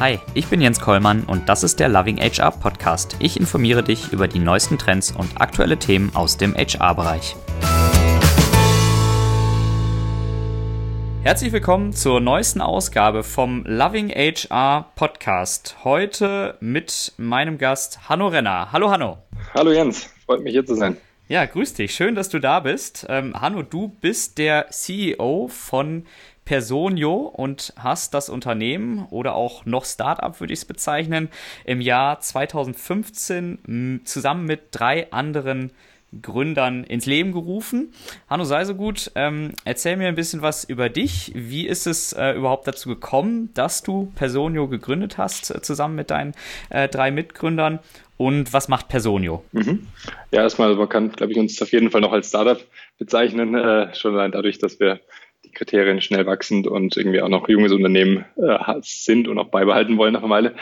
Hi, ich bin Jens Kollmann und das ist der Loving HR Podcast. Ich informiere dich über die neuesten Trends und aktuelle Themen aus dem HR-Bereich. Herzlich willkommen zur neuesten Ausgabe vom Loving HR Podcast. Heute mit meinem Gast Hanno Renner. Hallo Hanno. Hallo Jens, freut mich hier zu sein. Ja, grüß dich. Schön, dass du da bist. Ähm, Hanno, du bist der CEO von Personio und hast das Unternehmen oder auch noch Startup würde ich es bezeichnen, im Jahr 2015 zusammen mit drei anderen Gründern ins Leben gerufen. Hanno, sei so gut, ähm, erzähl mir ein bisschen was über dich. Wie ist es äh, überhaupt dazu gekommen, dass du Personio gegründet hast, äh, zusammen mit deinen äh, drei Mitgründern? Und was macht Personio? Mhm. Ja, erstmal, man kann, glaube ich, uns auf jeden Fall noch als Startup bezeichnen, äh, schon allein dadurch, dass wir die Kriterien schnell wachsend und irgendwie auch noch junges Unternehmen äh, sind und auch beibehalten wollen nach einer Weile.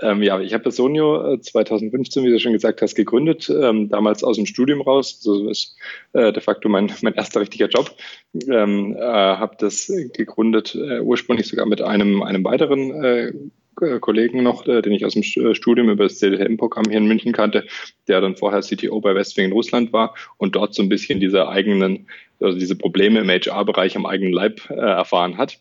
Ähm, ja, ich habe Personio 2015, äh, wie du schon gesagt hast, gegründet, ähm, damals aus dem Studium raus. So ist äh, de facto mein, mein erster richtiger Job. Ähm, äh, habe das gegründet, äh, ursprünglich sogar mit einem, einem weiteren äh, Kollegen noch, äh, den ich aus dem Studium über das CDM-Programm hier in München kannte, der dann vorher CTO bei Westwing in Russland war und dort so ein bisschen diese eigenen, also diese Probleme im HR-Bereich am eigenen Leib äh, erfahren hat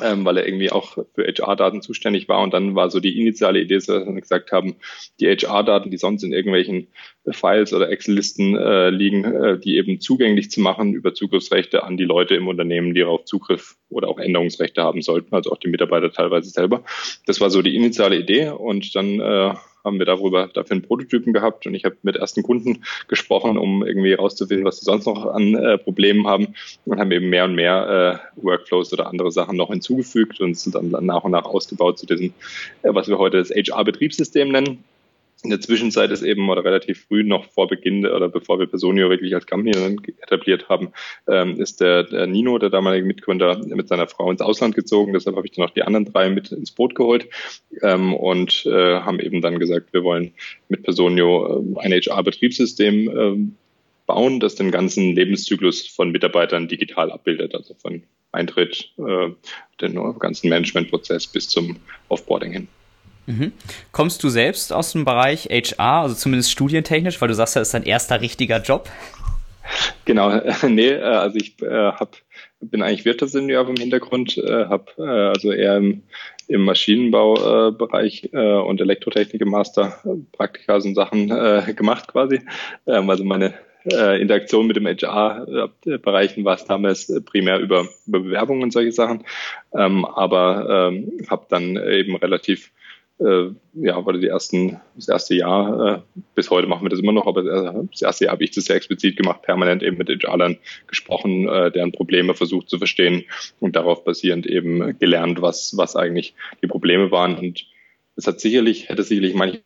ähm, weil er irgendwie auch für HR-Daten zuständig war. Und dann war so die initiale Idee, dass wir gesagt haben, die HR-Daten, die sonst in irgendwelchen Files oder Excel-Listen äh, liegen, äh, die eben zugänglich zu machen über Zugriffsrechte an die Leute im Unternehmen, die darauf Zugriff oder auch Änderungsrechte haben sollten, also auch die Mitarbeiter teilweise selber. Das war so die initiale Idee. Und dann äh, haben wir darüber dafür einen Prototypen gehabt und ich habe mit ersten Kunden gesprochen, um irgendwie herauszufinden, was sie sonst noch an äh, Problemen haben und haben eben mehr und mehr äh, Workflows oder andere Sachen noch hinzugefügt und sind dann nach und nach ausgebaut zu diesem, äh, was wir heute das HR-Betriebssystem nennen in der Zwischenzeit ist eben oder relativ früh noch vor Beginn oder bevor wir Personio wirklich als Company etabliert haben, ähm, ist der, der Nino, der damalige Mitgründer, mit seiner Frau ins Ausland gezogen. Deshalb habe ich dann auch die anderen drei mit ins Boot geholt ähm, und äh, haben eben dann gesagt, wir wollen mit Personio äh, ein HR-Betriebssystem äh, bauen, das den ganzen Lebenszyklus von Mitarbeitern digital abbildet, also von Eintritt, äh, den ganzen Managementprozess bis zum Offboarding hin. Mhm. Kommst du selbst aus dem Bereich HR, also zumindest studientechnisch, weil du sagst, das ist dein erster richtiger Job? Genau, nee, äh, also ich äh, hab, bin eigentlich Wirtschaftsingenieur vom Hintergrund, äh, habe also eher im, im Maschinenbaubereich und Elektrotechnik im Master Praktika und Sachen gemacht quasi. Ähm, also meine Interaktion mit dem HR-Bereichen war es damals primär über, über Bewerbungen und solche Sachen, ähm, aber ähm, habe dann eben relativ ja, war die ersten, das erste Jahr, äh, bis heute machen wir das immer noch, aber das erste Jahr habe ich das sehr explizit gemacht, permanent eben mit HR-Lern gesprochen, äh, deren Probleme versucht zu verstehen und darauf basierend eben gelernt, was, was eigentlich die Probleme waren. Und es hat sicherlich, hätte sicherlich manche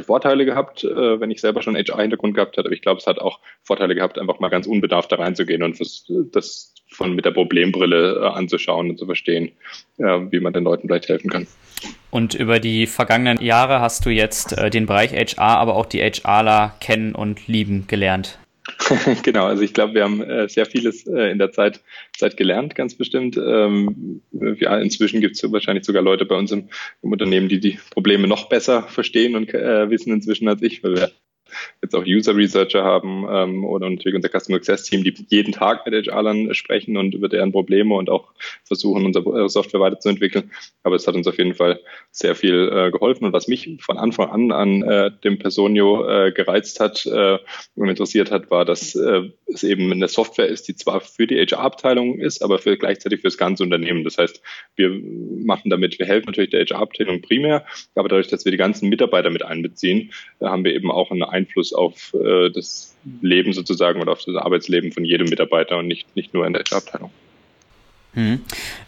Vorteile gehabt, äh, wenn ich selber schon HR-Hintergrund gehabt hätte, aber ich glaube, es hat auch Vorteile gehabt, einfach mal ganz unbedarft da reinzugehen und das von mit der Problembrille äh, anzuschauen und zu verstehen, äh, wie man den Leuten vielleicht helfen kann. Und über die vergangenen Jahre hast du jetzt äh, den Bereich HR, aber auch die HRler kennen und lieben gelernt. genau, also ich glaube, wir haben äh, sehr vieles äh, in der Zeit, Zeit gelernt, ganz bestimmt. Ähm, ja, inzwischen gibt es wahrscheinlich sogar Leute bei uns im, im, Unternehmen, die die Probleme noch besser verstehen und äh, wissen inzwischen als ich, weil wir jetzt auch User Researcher haben ähm, oder natürlich unser Customer Success Team, die jeden Tag mit HR-Lern sprechen und über deren Probleme und auch versuchen, unsere Software weiterzuentwickeln. Aber es hat uns auf jeden Fall sehr viel äh, geholfen. Und was mich von Anfang an an äh, dem Personio äh, gereizt hat äh, und interessiert hat, war, dass äh, es eben eine Software ist, die zwar für die HR-Abteilung ist, aber für gleichzeitig für das ganze Unternehmen. Das heißt, wir machen damit, wir helfen natürlich der HR-Abteilung primär, aber dadurch, dass wir die ganzen Mitarbeiter mit einbeziehen, äh, haben wir eben auch eine Einfluss auf äh, das Leben sozusagen oder auf das Arbeitsleben von jedem Mitarbeiter und nicht, nicht nur in der Abteilung. Hm.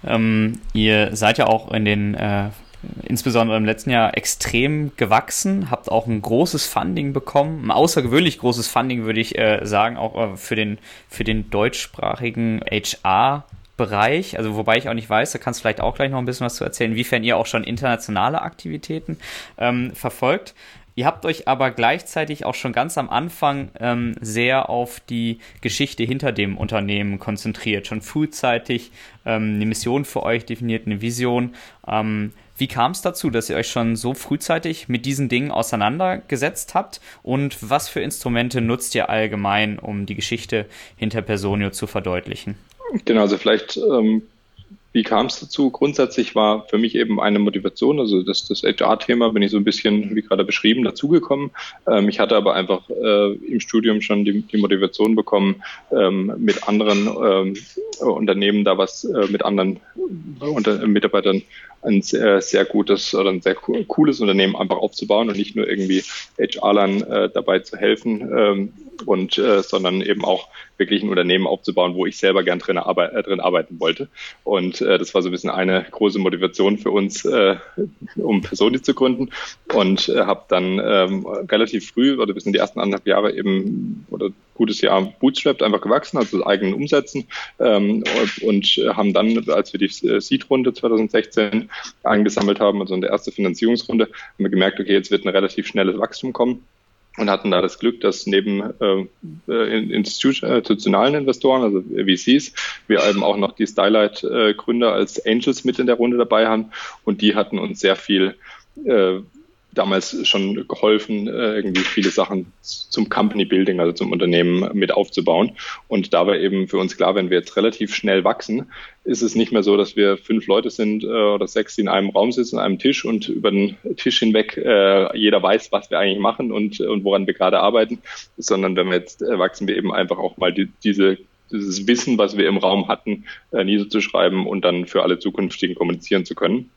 Ähm, ihr seid ja auch in den äh, insbesondere im letzten Jahr extrem gewachsen, habt auch ein großes Funding bekommen, ein außergewöhnlich großes Funding würde ich äh, sagen, auch äh, für den für den deutschsprachigen HR Bereich, also wobei ich auch nicht weiß, da kannst du vielleicht auch gleich noch ein bisschen was zu erzählen, inwiefern ihr auch schon internationale Aktivitäten ähm, verfolgt. Ihr habt euch aber gleichzeitig auch schon ganz am Anfang ähm, sehr auf die Geschichte hinter dem Unternehmen konzentriert. Schon frühzeitig ähm, eine Mission für euch definiert, eine Vision. Ähm, Wie kam es dazu, dass ihr euch schon so frühzeitig mit diesen Dingen auseinandergesetzt habt? Und was für Instrumente nutzt ihr allgemein, um die Geschichte hinter Personio zu verdeutlichen? Genau, also vielleicht ähm, wie kam es dazu? Grundsätzlich war für mich eben eine Motivation, also das, das HR-Thema bin ich so ein bisschen, wie gerade beschrieben, dazugekommen. Ähm, ich hatte aber einfach äh, im Studium schon die, die Motivation bekommen, ähm, mit anderen ähm, Unternehmen da was, äh, mit anderen unter, Mitarbeitern ein sehr, sehr gutes oder ein sehr cooles Unternehmen einfach aufzubauen und nicht nur irgendwie HR-Lern äh, dabei zu helfen, ähm, und äh, sondern eben auch wirklich ein Unternehmen aufzubauen, wo ich selber gern drin, arbeit, äh, drin arbeiten wollte. Und äh, das war so ein bisschen eine große Motivation für uns, äh, um Personi zu gründen. Und äh, habe dann ähm, relativ früh oder bis in die ersten anderthalb Jahre eben oder gutes Jahr bootstrapped einfach gewachsen, also eigenen Umsätzen ähm, und haben dann, als wir die Seed-Runde 2016 eingesammelt haben, also in der erste Finanzierungsrunde, haben wir gemerkt, okay, jetzt wird ein relativ schnelles Wachstum kommen und hatten da das Glück, dass neben äh, äh institutionalen Investoren, also VCs, wir eben auch noch die Stylight-Gründer als Angels mit in der Runde dabei haben. Und die hatten uns sehr viel äh, damals schon geholfen, äh, irgendwie viele Sachen zum Company Building, also zum Unternehmen mit aufzubauen. Und da war eben für uns klar, wenn wir jetzt relativ schnell wachsen, ist es nicht mehr so, dass wir fünf Leute sind äh, oder sechs, die in einem Raum sitzen, an einem Tisch und über den Tisch hinweg äh, jeder weiß, was wir eigentlich machen und, und woran wir gerade arbeiten, sondern wenn wir jetzt wachsen wir eben einfach auch mal die, diese dieses Wissen, was wir im Raum hatten, niederzuschreiben und dann für alle zukünftigen kommunizieren zu können.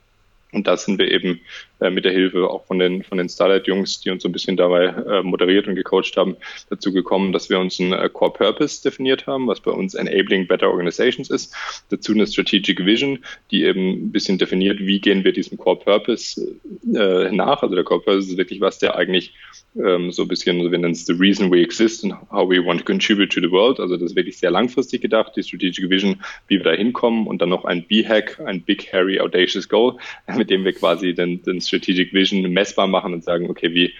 Und da sind wir eben äh, mit der Hilfe auch von den, von den Starlight-Jungs, die uns so ein bisschen dabei äh, moderiert und gecoacht haben, dazu gekommen, dass wir uns einen äh, Core Purpose definiert haben, was bei uns Enabling Better Organizations ist. Dazu eine Strategic Vision, die eben ein bisschen definiert, wie gehen wir diesem Core Purpose äh, nach. Also der Core Purpose ist wirklich was, der eigentlich ähm, so ein bisschen, wir nennen es the reason we exist and how we want to contribute to the world. Also das ist wirklich sehr langfristig gedacht, die Strategic Vision, wie wir da hinkommen und dann noch ein B-Hack, ein Big, Hairy, Audacious Goal, mit dem wir quasi den, den Strategic Vision messbar machen und sagen, okay, wie,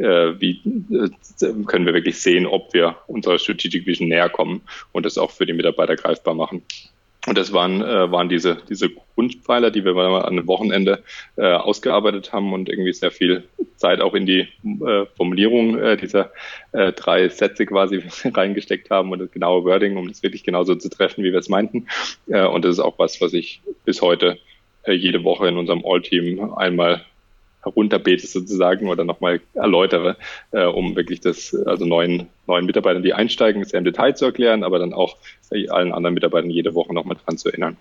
äh, wie äh, können wir wirklich sehen, ob wir unserer Strategic Vision näher kommen und das auch für die Mitarbeiter greifbar machen. Und das waren, äh, waren diese, diese Grundpfeiler, die wir mal an einem Wochenende ausgearbeitet haben und irgendwie sehr viel Zeit auch in die Formulierung dieser drei Sätze quasi reingesteckt haben und das genaue Wording, um das wirklich genauso zu treffen, wie wir es meinten. Und das ist auch was, was ich bis heute äh, jede Woche in unserem All-Team einmal herunterbete sozusagen oder nochmal erläutere, äh, um wirklich das, also neuen, neuen Mitarbeitern, die einsteigen, sehr im Detail zu erklären, aber dann auch allen anderen Mitarbeitern jede Woche nochmal dran zu erinnern.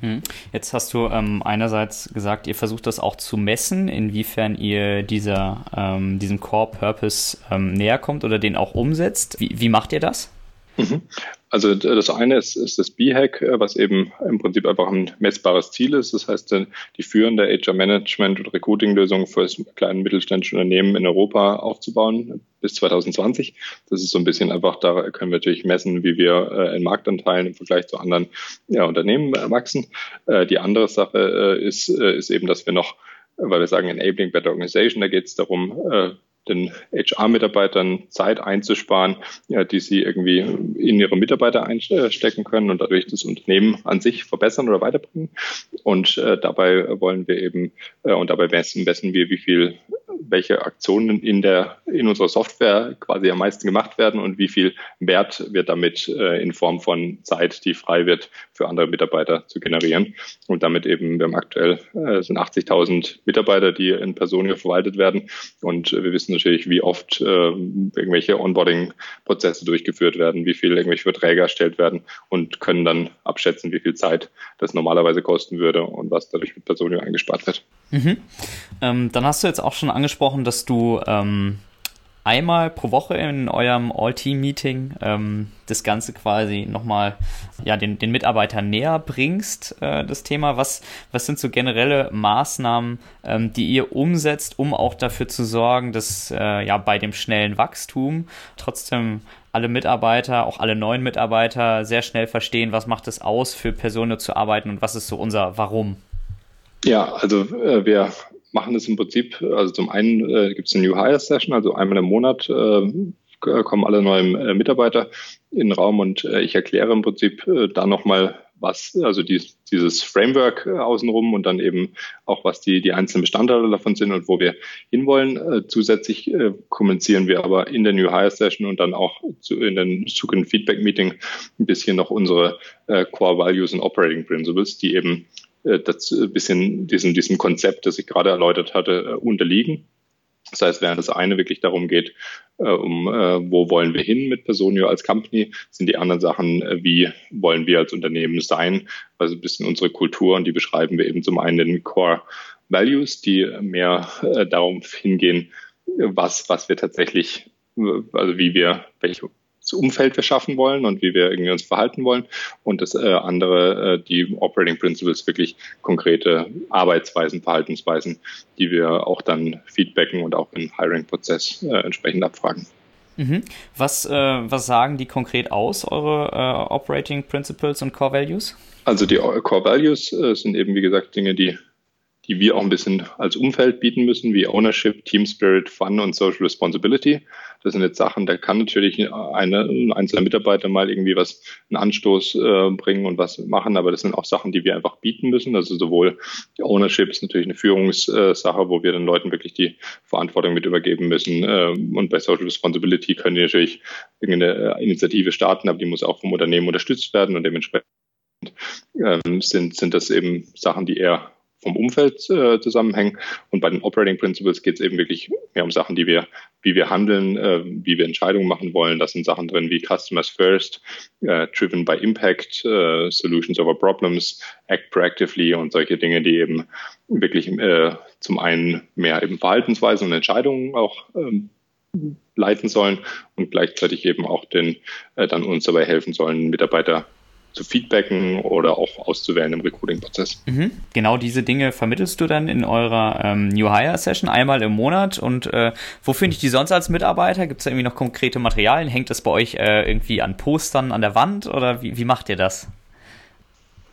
Hm. Jetzt hast du ähm, einerseits gesagt, ihr versucht das auch zu messen, inwiefern ihr dieser, ähm, diesem Core Purpose ähm, näher kommt oder den auch umsetzt. Wie, wie macht ihr das? Mhm. Also das eine ist, ist das B-Hack, äh, was eben im Prinzip einfach ein messbares Ziel ist. Das heißt, äh, die führende HR-Management- und Recruiting-Lösung für das kleine mittelständische Unternehmen in Europa aufzubauen bis 2020. Das ist so ein bisschen einfach, da können wir natürlich messen, wie wir äh, in Marktanteilen im Vergleich zu anderen ja, Unternehmen wachsen. Die andere Sache ist, ist eben, dass wir noch, weil wir sagen Enabling Better Organization, da geht es darum, den HR-Mitarbeitern Zeit einzusparen, ja, die sie irgendwie in ihre Mitarbeiter einstecken können und dadurch das Unternehmen an sich verbessern oder weiterbringen. Und äh, dabei wollen wir eben, äh, und dabei messen, messen wir, wie viel welche Aktionen in der in unserer Software quasi am meisten gemacht werden und wie viel Wert wird damit äh, in Form von Zeit, die frei wird, für andere Mitarbeiter zu generieren. Und damit eben, wir haben aktuell äh, sind 80.000 Mitarbeiter, die in Personio verwaltet werden. Und äh, wir wissen natürlich, wie oft äh, irgendwelche Onboarding-Prozesse durchgeführt werden, wie viel irgendwelche Verträge erstellt werden und können dann abschätzen, wie viel Zeit das normalerweise kosten würde und was dadurch mit Personio eingespart wird. Mhm. Ähm, dann hast du jetzt auch schon angesprochen, dass du ähm, einmal pro Woche in eurem All-Team-Meeting ähm, das Ganze quasi nochmal ja, den, den Mitarbeitern näher bringst, äh, das Thema. Was, was sind so generelle Maßnahmen, ähm, die ihr umsetzt, um auch dafür zu sorgen, dass äh, ja bei dem schnellen Wachstum trotzdem alle Mitarbeiter, auch alle neuen Mitarbeiter sehr schnell verstehen, was macht es aus, für Personen zu arbeiten und was ist so unser Warum? Ja, also äh, wir machen es im Prinzip, also zum einen äh, gibt es eine New Hire Session, also einmal im Monat äh, kommen alle neuen äh, Mitarbeiter in den Raum und äh, ich erkläre im Prinzip äh, da nochmal, was, also die, dieses Framework äh, außenrum und dann eben auch, was die, die einzelnen Bestandteile davon sind und wo wir hinwollen. Äh, zusätzlich äh, kommunizieren wir aber in der New Hire Session und dann auch zu, in den zukünftigen Feedback Meeting ein bisschen noch unsere äh, Core Values und Operating Principles, die eben das ein bisschen diesem, diesem Konzept, das ich gerade erläutert hatte, äh, unterliegen. Das heißt, während das eine wirklich darum geht, äh, um äh, wo wollen wir hin mit Personio als Company, sind die anderen Sachen, äh, wie wollen wir als Unternehmen sein, also ein bisschen unsere Kultur und die beschreiben wir eben zum einen in Core Values, die mehr äh, darum hingehen, was, was wir tatsächlich, also wie wir, welche Umfeld wir schaffen wollen und wie wir irgendwie uns verhalten wollen. Und das äh, andere, äh, die Operating Principles, wirklich konkrete Arbeitsweisen, Verhaltensweisen, die wir auch dann feedbacken und auch im Hiring-Prozess äh, entsprechend abfragen. Mhm. Was, äh, was sagen die konkret aus, eure äh, Operating Principles und Core Values? Also die Core Values äh, sind eben, wie gesagt, Dinge, die die wir auch ein bisschen als Umfeld bieten müssen, wie Ownership, Team Spirit, Fun und Social Responsibility. Das sind jetzt Sachen, da kann natürlich eine, ein einzelner Mitarbeiter mal irgendwie was, einen Anstoß äh, bringen und was machen, aber das sind auch Sachen, die wir einfach bieten müssen. Also sowohl Ownership ist natürlich eine Führungssache, wo wir den Leuten wirklich die Verantwortung mit übergeben müssen. Äh, und bei Social Responsibility können die natürlich irgendeine äh, Initiative starten, aber die muss auch vom Unternehmen unterstützt werden und dementsprechend ähm, sind, sind das eben Sachen, die eher vom Umfeld äh, zusammenhängen. Und bei den Operating Principles geht es eben wirklich mehr um Sachen, die wir, wie wir handeln, äh, wie wir Entscheidungen machen wollen. Das sind Sachen drin wie Customers First, äh, Driven by Impact, äh, Solutions over Problems, Act Proactively und solche Dinge, die eben wirklich äh, zum einen mehr eben Verhaltensweisen und Entscheidungen auch ähm, leiten sollen und gleichzeitig eben auch den äh, dann uns dabei helfen sollen, Mitarbeiter zu feedbacken oder auch auszuwählen im Recruiting-Prozess. Mhm. Genau diese Dinge vermittelst du dann in eurer ähm, New Hire Session einmal im Monat. Und äh, wo finde ich die sonst als Mitarbeiter? Gibt es da irgendwie noch konkrete Materialien? Hängt das bei euch äh, irgendwie an Postern an der Wand oder wie, wie macht ihr das?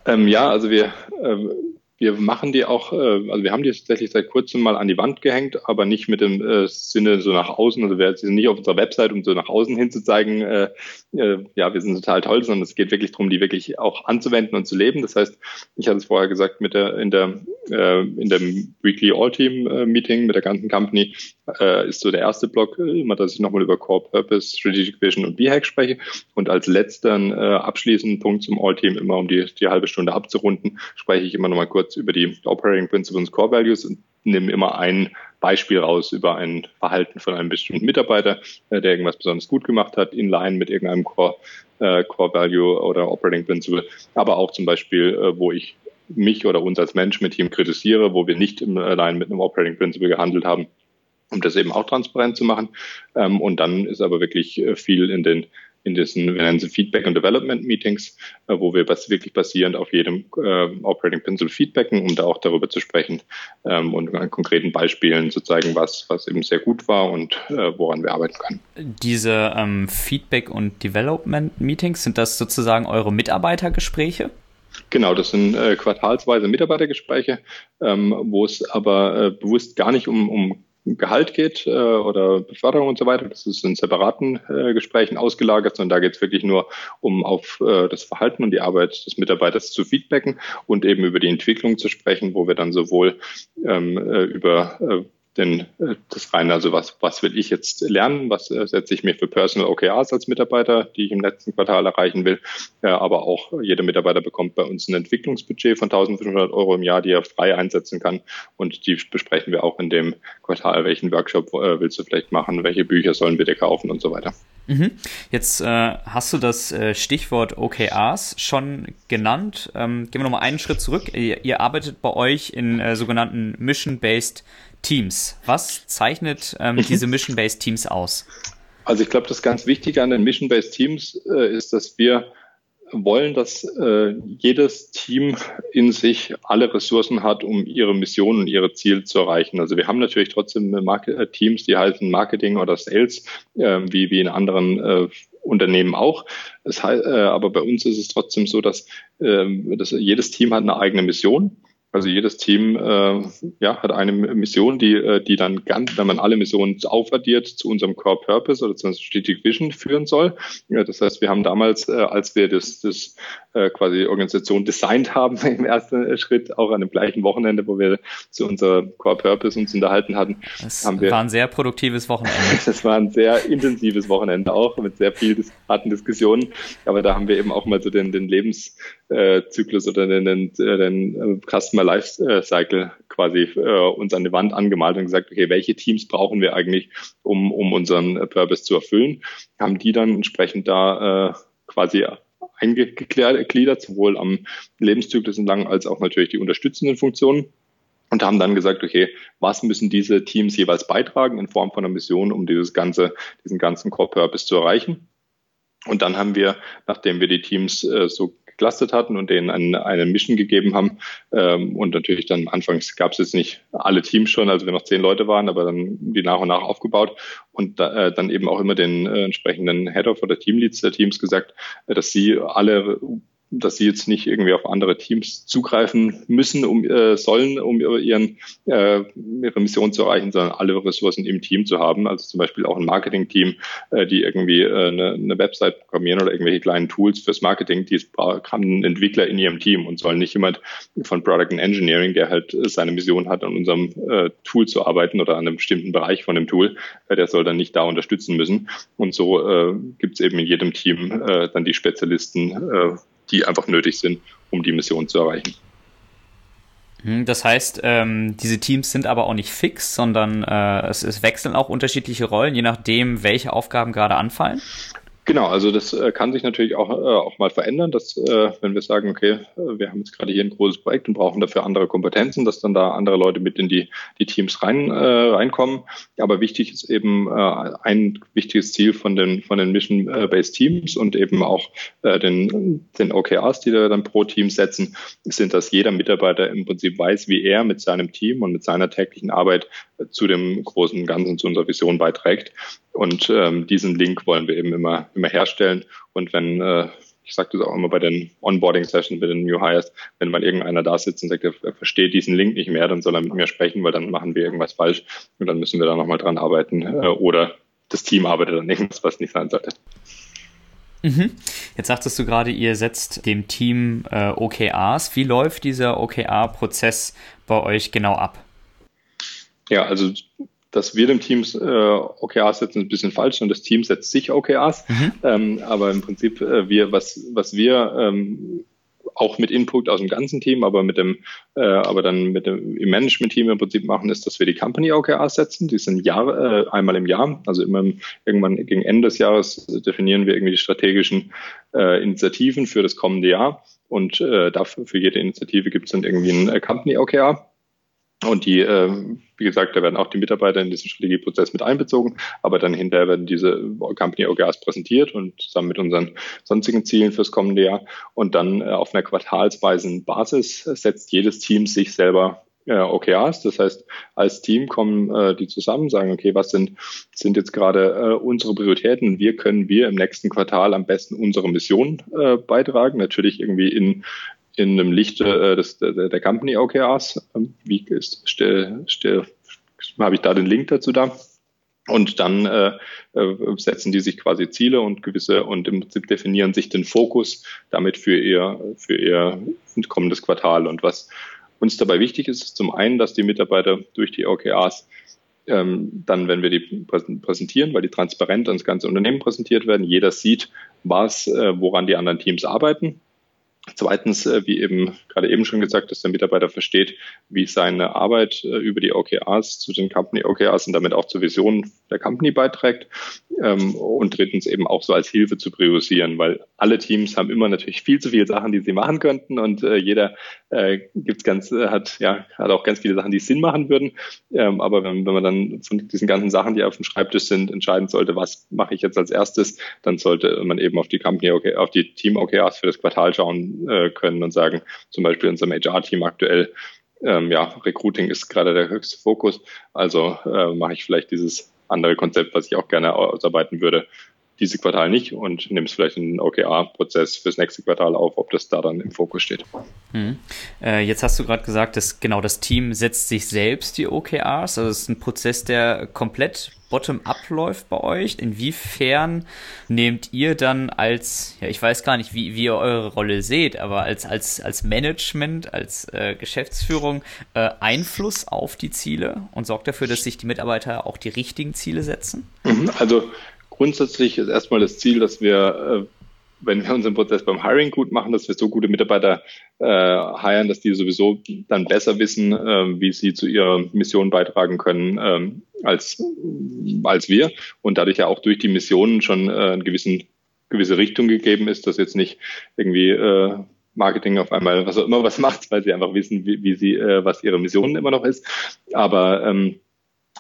Ähm, ja, also wir ähm, wir machen die auch, äh, also wir haben die tatsächlich seit kurzem mal an die Wand gehängt, aber nicht mit dem äh, Sinne so nach außen. Also wir sind nicht auf unserer Website, um so nach außen hin zu zeigen, äh, äh, ja, wir sind total toll, sondern es geht wirklich darum, die wirklich auch anzuwenden und zu leben. Das heißt, ich hatte es vorher gesagt, mit der in der äh, in dem Weekly All-Team äh, mit der ganzen Company äh, ist so der erste Block äh, immer, dass ich nochmal über Core Purpose, Strategic Vision und B-Hack spreche und als letzten äh, abschließenden Punkt zum All-Team immer um die, die halbe Stunde abzurunden, spreche ich immer nochmal kurz über die Operating Principles und Core Values und nehme immer ein Beispiel raus über ein Verhalten von einem bestimmten Mitarbeiter, äh, der irgendwas besonders gut gemacht hat, in line mit irgendeinem Core, äh, Core Value oder Operating Principle, aber auch zum Beispiel, äh, wo ich mich oder uns als Mensch mit Team kritisiere, wo wir nicht im Line mit einem Operating Principle gehandelt haben, um das eben auch transparent zu machen. Ähm, und dann ist aber wirklich äh, viel in den in diesen, wir nennen sie Feedback und Development Meetings, äh, wo wir wirklich basierend auf jedem äh, Operating Principle feedbacken, um da auch darüber zu sprechen ähm, und an konkreten Beispielen zu zeigen, was, was eben sehr gut war und äh, woran wir arbeiten können. Diese ähm, Feedback und Development Meetings, sind das sozusagen eure Mitarbeitergespräche? Genau, das sind äh, quartalsweise Mitarbeitergespräche, ähm, wo es aber äh, bewusst gar nicht um, um Gehalt geht äh, oder Beförderung und so weiter. Das ist in separaten äh, Gesprächen ausgelagert, sondern da geht es wirklich nur um auf äh, das Verhalten und die Arbeit des Mitarbeiters zu feedbacken und eben über die Entwicklung zu sprechen, wo wir dann sowohl ähm, äh, über äh, denn äh, das reine, also was, was will ich jetzt lernen, was äh, setze ich mir für Personal OKRs als Mitarbeiter, die ich im letzten Quartal erreichen will. Aber auch jeder Mitarbeiter bekommt bei uns ein Entwicklungsbudget von 1500 Euro im Jahr, die er frei einsetzen kann. Und die besprechen wir auch in dem Quartal, welchen Workshop äh, willst du vielleicht machen, welche Bücher sollen wir dir kaufen und so weiter. Mhm. Jetzt äh, hast du das äh, Stichwort OKRs schon genannt. Ähm, gehen wir nochmal einen Schritt zurück. Ihr, ihr arbeitet bei euch in äh, sogenannten Mission-Based Teams. Was zeichnet ähm, diese Mission-Based Teams aus? Also ich glaube, das ganz Wichtige an den Mission-Based Teams äh, ist, dass wir wollen, dass äh, jedes Team in sich alle Ressourcen hat, um ihre Mission und ihre Ziele zu erreichen. Also wir haben natürlich trotzdem Market äh, Teams, die heißen Marketing oder Sales, äh, wie, wie in anderen äh, Unternehmen auch. Das heißt, äh, aber bei uns ist es trotzdem so, dass, äh, dass jedes Team hat eine eigene Mission also jedes Team äh, ja, hat eine Mission, die, äh, die dann ganz, wenn man alle Missionen aufaddiert, zu unserem Core Purpose oder zu unserer Strategic Vision führen soll. Ja, das heißt, wir haben damals, äh, als wir das, das äh, quasi Organisation designt haben im ersten Schritt, auch an dem gleichen Wochenende, wo wir zu unserer Core Purpose uns unterhalten hatten. Das haben wir, war ein sehr produktives Wochenende. das war ein sehr intensives Wochenende auch, mit sehr vielen harten Diskussionen. Aber da haben wir eben auch mal so den, den Lebenszyklus oder den, den, den Customer Lifecycle quasi äh, uns an die Wand angemalt und gesagt, okay, welche Teams brauchen wir eigentlich, um, um unseren Purpose zu erfüllen? Haben die dann entsprechend da äh, quasi eingegliedert, sowohl am Lebenszyklus entlang als auch natürlich die unterstützenden Funktionen und haben dann gesagt, okay, was müssen diese Teams jeweils beitragen in Form von einer Mission, um dieses ganze, diesen ganzen Core Purpose zu erreichen? Und dann haben wir, nachdem wir die Teams äh, so geclustert hatten und denen eine, eine Mission gegeben haben, ähm, und natürlich dann anfangs gab es jetzt nicht alle Teams schon, also wir noch zehn Leute waren, aber dann die nach und nach aufgebaut. Und da, äh, dann eben auch immer den äh, entsprechenden Head of oder Teamleads der Teams gesagt, äh, dass sie alle dass sie jetzt nicht irgendwie auf andere Teams zugreifen müssen, um äh, sollen, um ihren, äh, ihre Mission zu erreichen, sondern alle Ressourcen im Team zu haben. Also zum Beispiel auch ein Marketing-Team, äh, die irgendwie äh, eine, eine Website programmieren oder irgendwelche kleinen Tools fürs Marketing, die haben einen Entwickler in ihrem Team und sollen nicht jemand von Product and Engineering, der halt seine Mission hat, an unserem äh, Tool zu arbeiten oder an einem bestimmten Bereich von dem Tool, äh, der soll dann nicht da unterstützen müssen. Und so äh, gibt es eben in jedem Team äh, dann die Spezialisten, äh, die einfach nötig sind, um die Mission zu erreichen. Hm, das heißt, ähm, diese Teams sind aber auch nicht fix, sondern äh, es, es wechseln auch unterschiedliche Rollen, je nachdem, welche Aufgaben gerade anfallen. Genau, also das äh, kann sich natürlich auch, äh, auch mal verändern, dass äh, wenn wir sagen, okay, äh, wir haben jetzt gerade hier ein großes Projekt und brauchen dafür andere Kompetenzen, dass dann da andere Leute mit in die, die Teams rein, äh, reinkommen. Aber wichtig ist eben äh, ein wichtiges Ziel von den, von den Mission-Based Teams und eben auch äh, den, den OKRs, die da dann pro Team setzen, sind, dass jeder Mitarbeiter im Prinzip weiß, wie er mit seinem Team und mit seiner täglichen Arbeit zu dem großen Ganzen, zu unserer Vision beiträgt. Und ähm, diesen Link wollen wir eben immer, immer herstellen. Und wenn, äh, ich sage das auch immer bei den Onboarding-Sessions, bei den New Hires, wenn mal irgendeiner da sitzt und sagt, er versteht diesen Link nicht mehr, dann soll er mit mir sprechen, weil dann machen wir irgendwas falsch und dann müssen wir da nochmal dran arbeiten. Äh, oder das Team arbeitet an irgendwas, was nicht sein sollte. Mhm. Jetzt sagtest du gerade, ihr setzt dem Team äh, OKRs. Wie läuft dieser OKR-Prozess bei euch genau ab? Ja, also dass wir dem Team äh, OKRs setzen, ist ein bisschen falsch und das Team setzt sich OKRs. Mhm. Ähm, aber im Prinzip, äh, wir, was, was wir ähm, auch mit Input aus dem ganzen Team, aber mit dem, äh, aber dann mit dem im Management-Team im Prinzip machen, ist, dass wir die Company OKRs setzen. Die sind Jahr, äh, einmal im Jahr, also immer irgendwann gegen Ende des Jahres definieren wir irgendwie die strategischen äh, Initiativen für das kommende Jahr. Und äh, dafür für jede Initiative gibt es dann irgendwie ein äh, Company OKR. Und die, äh, wie gesagt, da werden auch die Mitarbeiter in diesen Strategieprozess mit einbezogen, aber dann hinterher werden diese Company OKRs präsentiert und zusammen mit unseren sonstigen Zielen fürs kommende Jahr. Und dann äh, auf einer quartalsweisen Basis setzt jedes Team sich selber äh, OKRs. Das heißt, als Team kommen äh, die zusammen, sagen, okay, was sind, sind jetzt gerade äh, unsere Prioritäten? Wie können wir im nächsten Quartal am besten unsere Mission äh, beitragen? Natürlich irgendwie in, in einem Lichte äh, des, der, der Company OKRs. Ähm, wie habe ich da den Link dazu da? Und dann äh, äh, setzen die sich quasi Ziele und gewisse und im Prinzip definieren sich den Fokus damit für ihr, für ihr kommendes Quartal. Und was uns dabei wichtig ist, ist zum einen, dass die Mitarbeiter durch die OKRs ähm, dann, wenn wir die präsentieren, weil die transparent ans ganze Unternehmen präsentiert werden, jeder sieht, was, äh, woran die anderen Teams arbeiten Zweitens, äh, wie eben gerade eben schon gesagt, dass der Mitarbeiter versteht, wie seine Arbeit äh, über die OKRs zu den Company OKRs und damit auch zur Vision der Company beiträgt. Ähm, und drittens eben auch so als Hilfe zu priorisieren, weil alle Teams haben immer natürlich viel zu viele Sachen, die sie machen könnten und äh, jeder gibt's ganz, hat, ja, hat auch ganz viele Sachen, die Sinn machen würden. Ähm, aber wenn, wenn man dann von diesen ganzen Sachen, die auf dem Schreibtisch sind, entscheiden sollte, was mache ich jetzt als erstes, dann sollte man eben auf die Company auf die Team OKRs für das Quartal schauen, äh, können und sagen, zum Beispiel in unserem HR-Team aktuell, ähm, ja, Recruiting ist gerade der höchste Fokus, also äh, mache ich vielleicht dieses andere Konzept, was ich auch gerne ausarbeiten würde, diese Quartal nicht und nimmst vielleicht einen OKR-Prozess fürs nächste Quartal auf, ob das da dann im Fokus steht. Mhm. Äh, jetzt hast du gerade gesagt, dass genau das Team setzt sich selbst die OKRs. Also es ist ein Prozess, der komplett bottom-up läuft bei euch. Inwiefern nehmt ihr dann als, ja, ich weiß gar nicht, wie, wie ihr eure Rolle seht, aber als, als, als Management, als äh, Geschäftsführung äh, Einfluss auf die Ziele und sorgt dafür, dass sich die Mitarbeiter auch die richtigen Ziele setzen? Mhm. Also grundsätzlich ist erstmal das Ziel, dass wir äh, wenn wir unseren Prozess beim Hiring gut machen, dass wir so gute Mitarbeiter äh, hiren, dass die sowieso dann besser wissen, äh, wie sie zu ihrer Mission beitragen können ähm, als, als wir und dadurch ja auch durch die Missionen schon äh, eine gewissen, gewisse Richtung gegeben ist, dass jetzt nicht irgendwie äh, Marketing auf einmal was auch immer was macht, weil sie einfach wissen, wie, wie sie, äh, was ihre Mission immer noch ist. Aber ähm,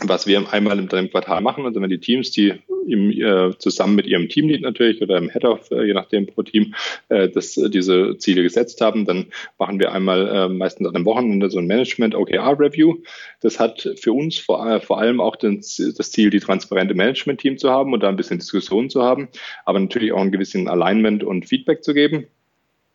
was wir einmal im Quartal machen, also wenn die Teams, die im, äh, zusammen mit ihrem Teamlead natürlich oder im Head-Off, äh, je nachdem pro Team, äh, das, äh, diese Ziele gesetzt haben, dann machen wir einmal äh, meistens an einem Wochenende so ein Management-OKR-Review. Das hat für uns vor, äh, vor allem auch den, das Ziel, die transparente Management-Team zu haben und da ein bisschen Diskussion zu haben, aber natürlich auch ein gewissen Alignment und Feedback zu geben.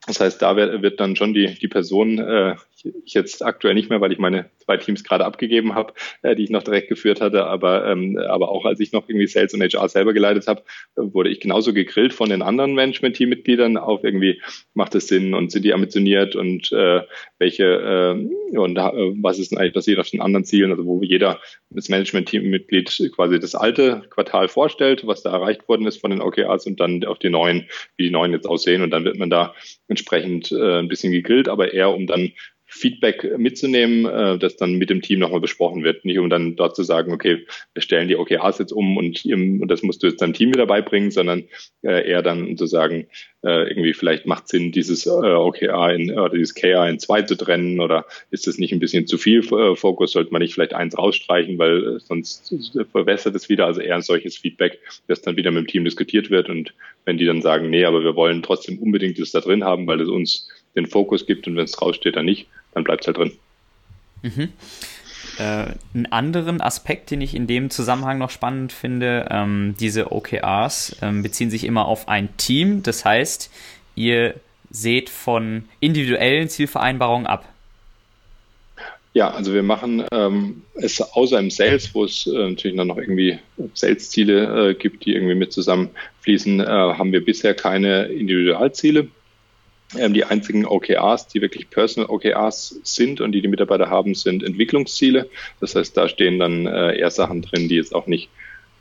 Das heißt, da wird dann schon die, die Person, äh, ich jetzt aktuell nicht mehr, weil ich meine zwei Teams gerade abgegeben habe, äh, die ich noch direkt geführt hatte, aber, ähm, aber auch als ich noch irgendwie Sales und HR selber geleitet habe, wurde ich genauso gegrillt von den anderen Management-Teammitgliedern auf irgendwie, macht es Sinn und sind die ambitioniert und äh, welche äh, und äh, was ist denn eigentlich passiert auf den anderen Zielen, also wo jeder das Management-Teammitglied quasi das alte Quartal vorstellt, was da erreicht worden ist von den OKRs und dann auf die neuen, wie die neuen jetzt aussehen. Und dann wird man da entsprechend äh, ein bisschen gegrillt, aber eher um dann Feedback mitzunehmen, äh, das dann mit dem Team nochmal besprochen wird. Nicht um dann dort zu sagen, okay, wir stellen die OKRs jetzt um und, und das musst du jetzt deinem Team wieder beibringen, sondern äh, eher dann zu sagen, äh, irgendwie vielleicht macht Sinn, dieses äh, OKR in, oder dieses KR in zwei zu trennen oder ist das nicht ein bisschen zu viel äh, Fokus? Sollte man nicht vielleicht eins rausstreichen, weil äh, sonst verbessert es wieder. Also eher ein solches Feedback, das dann wieder mit dem Team diskutiert wird und wenn die dann sagen, nee, aber wir wollen trotzdem unbedingt das da drin haben, weil es uns den Fokus gibt und wenn es draufsteht, dann nicht, dann bleibt es halt drin. Mhm. Äh, einen anderen Aspekt, den ich in dem Zusammenhang noch spannend finde, ähm, diese OKRs ähm, beziehen sich immer auf ein Team. Das heißt, ihr seht von individuellen Zielvereinbarungen ab. Ja, also wir machen ähm, es außer im Sales, wo es äh, natürlich dann noch irgendwie Sales-Ziele äh, gibt, die irgendwie mit zusammenfließen, äh, haben wir bisher keine Individualziele. Ähm, die einzigen OKRs, die wirklich Personal OKRs sind und die die Mitarbeiter haben, sind Entwicklungsziele. Das heißt, da stehen dann äh, eher Sachen drin, die jetzt auch nicht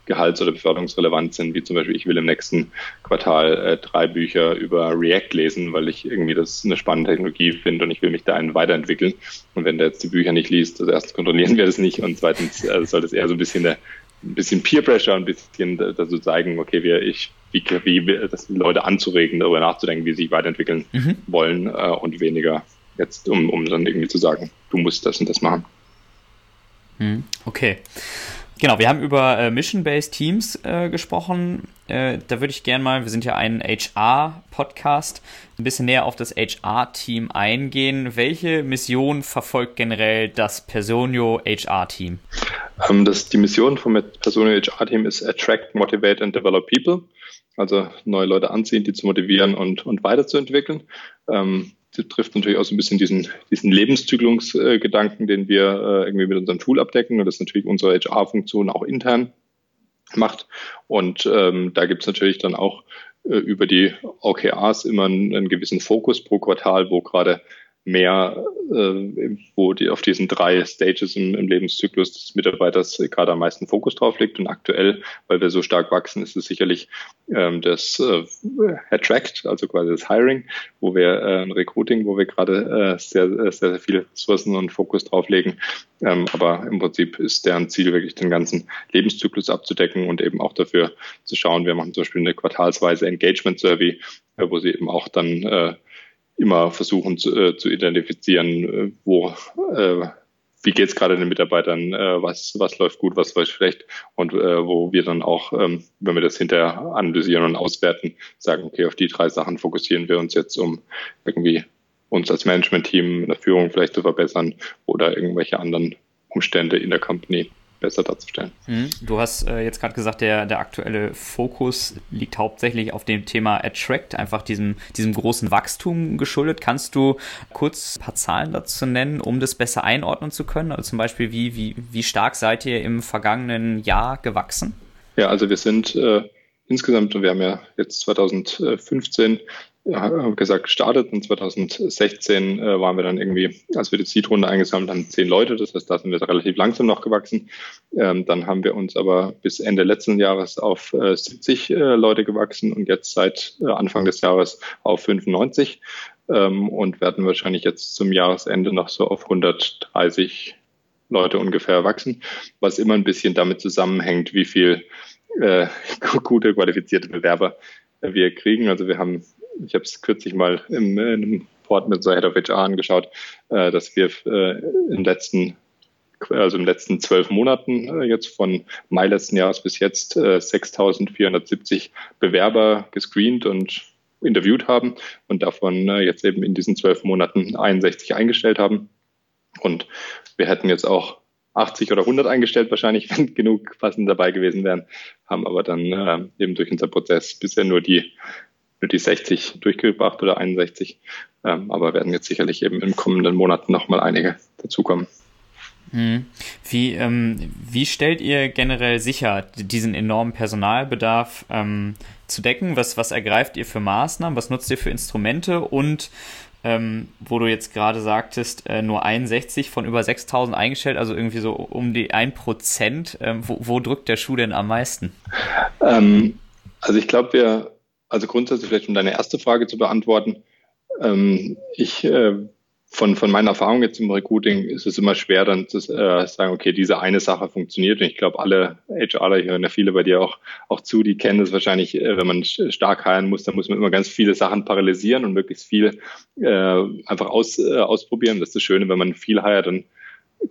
gehalts- oder beförderungsrelevant sind, wie zum Beispiel, ich will im nächsten Quartal äh, drei Bücher über React lesen, weil ich irgendwie das eine spannende Technologie finde und ich will mich da einen weiterentwickeln. Und wenn der jetzt die Bücher nicht liest, also erstens kontrollieren wir das nicht und zweitens äh, soll das eher so ein bisschen eine ein bisschen Peer Pressure, ein bisschen dazu zeigen, okay, wir, ich, wie, wie das Leute anzuregen, darüber nachzudenken, wie sie sich weiterentwickeln mhm. wollen äh, und weniger jetzt, um, um dann irgendwie zu sagen, du musst das und das machen. Mhm. Okay. Genau, wir haben über äh, Mission-Based Teams äh, gesprochen. Äh, da würde ich gerne mal, wir sind ja ein HR-Podcast, ein bisschen näher auf das HR-Team eingehen. Welche Mission verfolgt generell das Personio HR-Team? Ähm, das, die Mission vom Personio HR-Team ist Attract, Motivate and Develop People. Also neue Leute anziehen, die zu motivieren und, und weiterzuentwickeln. Ähm, trifft natürlich auch so ein bisschen diesen, diesen Lebenszyklusgedanken, den wir äh, irgendwie mit unserem Tool abdecken. Und das ist natürlich unsere HR-Funktion auch intern macht. Und ähm, da gibt es natürlich dann auch äh, über die OKRs immer einen, einen gewissen Fokus pro Quartal, wo gerade mehr, äh, wo die auf diesen drei Stages im, im Lebenszyklus des Mitarbeiters gerade am meisten Fokus drauf liegt. Und aktuell, weil wir so stark wachsen, ist es sicherlich ähm, das äh, Attract, also quasi das Hiring, wo wir äh, Recruiting, wo wir gerade äh, sehr, sehr, sehr viele Ressourcen und Fokus drauf legen. Ähm, aber im Prinzip ist deren Ziel wirklich den ganzen Lebenszyklus abzudecken und eben auch dafür zu schauen. Wir machen zum Beispiel eine quartalsweise Engagement Survey, äh, wo sie eben auch dann äh, immer versuchen zu, äh, zu identifizieren, äh, wo, äh, wie geht es gerade den Mitarbeitern, äh, was, was läuft gut, was läuft schlecht und äh, wo wir dann auch, ähm, wenn wir das hinterher analysieren und auswerten, sagen, okay, auf die drei Sachen fokussieren wir uns jetzt, um irgendwie uns als Management-Team in der Führung vielleicht zu verbessern oder irgendwelche anderen Umstände in der Company besser darzustellen. Mhm. Du hast äh, jetzt gerade gesagt, der, der aktuelle Fokus liegt hauptsächlich auf dem Thema Attract, einfach diesem, diesem großen Wachstum geschuldet. Kannst du kurz ein paar Zahlen dazu nennen, um das besser einordnen zu können? Also zum Beispiel, wie, wie, wie stark seid ihr im vergangenen Jahr gewachsen? Ja, also wir sind äh, insgesamt, wir haben ja jetzt 2015 ja, gesagt, gestartet und 2016 äh, waren wir dann irgendwie, als wir die Seed-Runde eingesammelt haben, zehn Leute. Das heißt, da sind wir relativ langsam noch gewachsen. Ähm, dann haben wir uns aber bis Ende letzten Jahres auf äh, 70 äh, Leute gewachsen und jetzt seit äh, Anfang des Jahres auf 95 ähm, und werden wahrscheinlich jetzt zum Jahresende noch so auf 130 Leute ungefähr wachsen, was immer ein bisschen damit zusammenhängt, wie viel äh, gute qualifizierte Bewerber wir kriegen. Also wir haben ich habe es kürzlich mal im, in Port mit so Head of HR angeschaut, äh, dass wir äh, im letzten also in den letzten zwölf Monaten äh, jetzt von Mai letzten Jahres bis jetzt äh, 6.470 Bewerber gescreent und interviewt haben und davon äh, jetzt eben in diesen zwölf Monaten 61 eingestellt haben. Und wir hätten jetzt auch 80 oder 100 eingestellt wahrscheinlich, wenn genug passend dabei gewesen wären, haben aber dann äh, eben durch unser Prozess bisher nur die nur die 60 durchgebracht oder 61, ähm, aber werden jetzt sicherlich eben in kommenden Monaten nochmal einige dazukommen. Hm. Wie, ähm, wie stellt ihr generell sicher, diesen enormen Personalbedarf ähm, zu decken? Was, was ergreift ihr für Maßnahmen? Was nutzt ihr für Instrumente? Und ähm, wo du jetzt gerade sagtest, äh, nur 61 von über 6000 eingestellt, also irgendwie so um die 1%. Ähm, wo, wo drückt der Schuh denn am meisten? Ähm, also ich glaube, wir also grundsätzlich vielleicht um deine erste Frage zu beantworten. Ähm, ich äh, von, von meiner Erfahrung jetzt im Recruiting ist es immer schwer, dann zu äh, sagen, okay, diese eine Sache funktioniert. Und ich glaube, alle HRler, ich höre ja viele bei dir auch, auch zu, die kennen es wahrscheinlich, äh, wenn man stark heilen muss, dann muss man immer ganz viele Sachen parallelisieren und möglichst viel äh, einfach aus, äh, ausprobieren. Das ist das Schöne, wenn man viel heiert, dann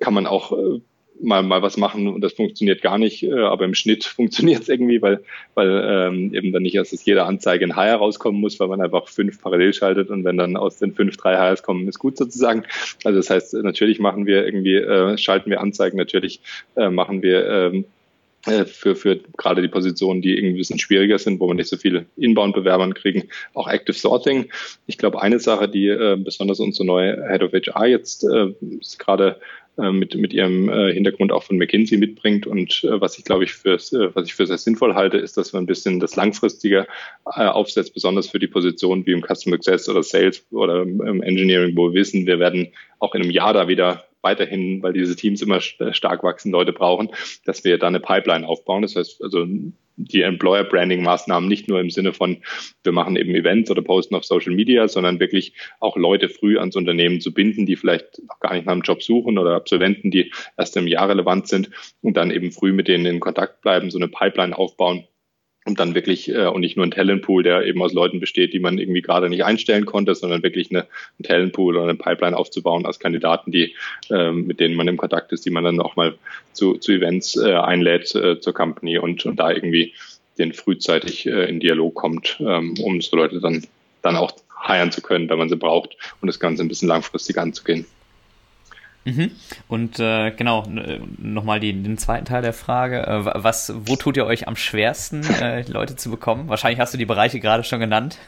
kann man auch äh, mal, mal was machen und das funktioniert gar nicht, äh, aber im Schnitt funktioniert es irgendwie, weil, weil ähm, eben dann nicht erst aus jeder Anzeige ein Hire rauskommen muss, weil man einfach fünf parallel schaltet und wenn dann aus den fünf drei Hires kommen, ist gut sozusagen. Also das heißt, natürlich machen wir irgendwie, äh, schalten wir Anzeigen, natürlich äh, machen wir ähm, äh, für, für gerade die Positionen, die irgendwie ein bisschen schwieriger sind, wo wir nicht so viele Inbound-Bewerbern kriegen, auch Active Sorting. Ich glaube, eine Sache, die äh, besonders unsere neue Head of HR jetzt äh, gerade mit, mit ihrem äh, Hintergrund auch von McKinsey mitbringt. Und äh, was ich, glaube ich, für, was ich für sehr sinnvoll halte, ist, dass man ein bisschen das Langfristige aufsetzt, besonders für die Positionen wie im Customer Success oder Sales oder im Engineering, wo wir wissen, wir werden auch in einem Jahr da wieder weiterhin, weil diese Teams immer stark wachsen, Leute brauchen, dass wir da eine Pipeline aufbauen. Das heißt, also die Employer Branding Maßnahmen nicht nur im Sinne von, wir machen eben Events oder posten auf Social Media, sondern wirklich auch Leute früh ans Unternehmen zu binden, die vielleicht noch gar nicht nach einem Job suchen oder Absolventen, die erst im Jahr relevant sind und dann eben früh mit denen in Kontakt bleiben, so eine Pipeline aufbauen und dann wirklich äh, und nicht nur ein Talentpool, der eben aus Leuten besteht, die man irgendwie gerade nicht einstellen konnte, sondern wirklich eine, ein Talentpool oder eine Pipeline aufzubauen aus Kandidaten, die äh, mit denen man im Kontakt ist, die man dann auch mal zu, zu Events äh, einlädt äh, zur Company und, und da irgendwie den frühzeitig äh, in Dialog kommt, ähm, um so Leute dann dann auch heiren zu können, wenn man sie braucht und das Ganze ein bisschen langfristig anzugehen. Mhm. Und äh, genau, nochmal den zweiten Teil der Frage. Äh, was, wo tut ihr euch am schwersten, äh, Leute zu bekommen? Wahrscheinlich hast du die Bereiche gerade schon genannt.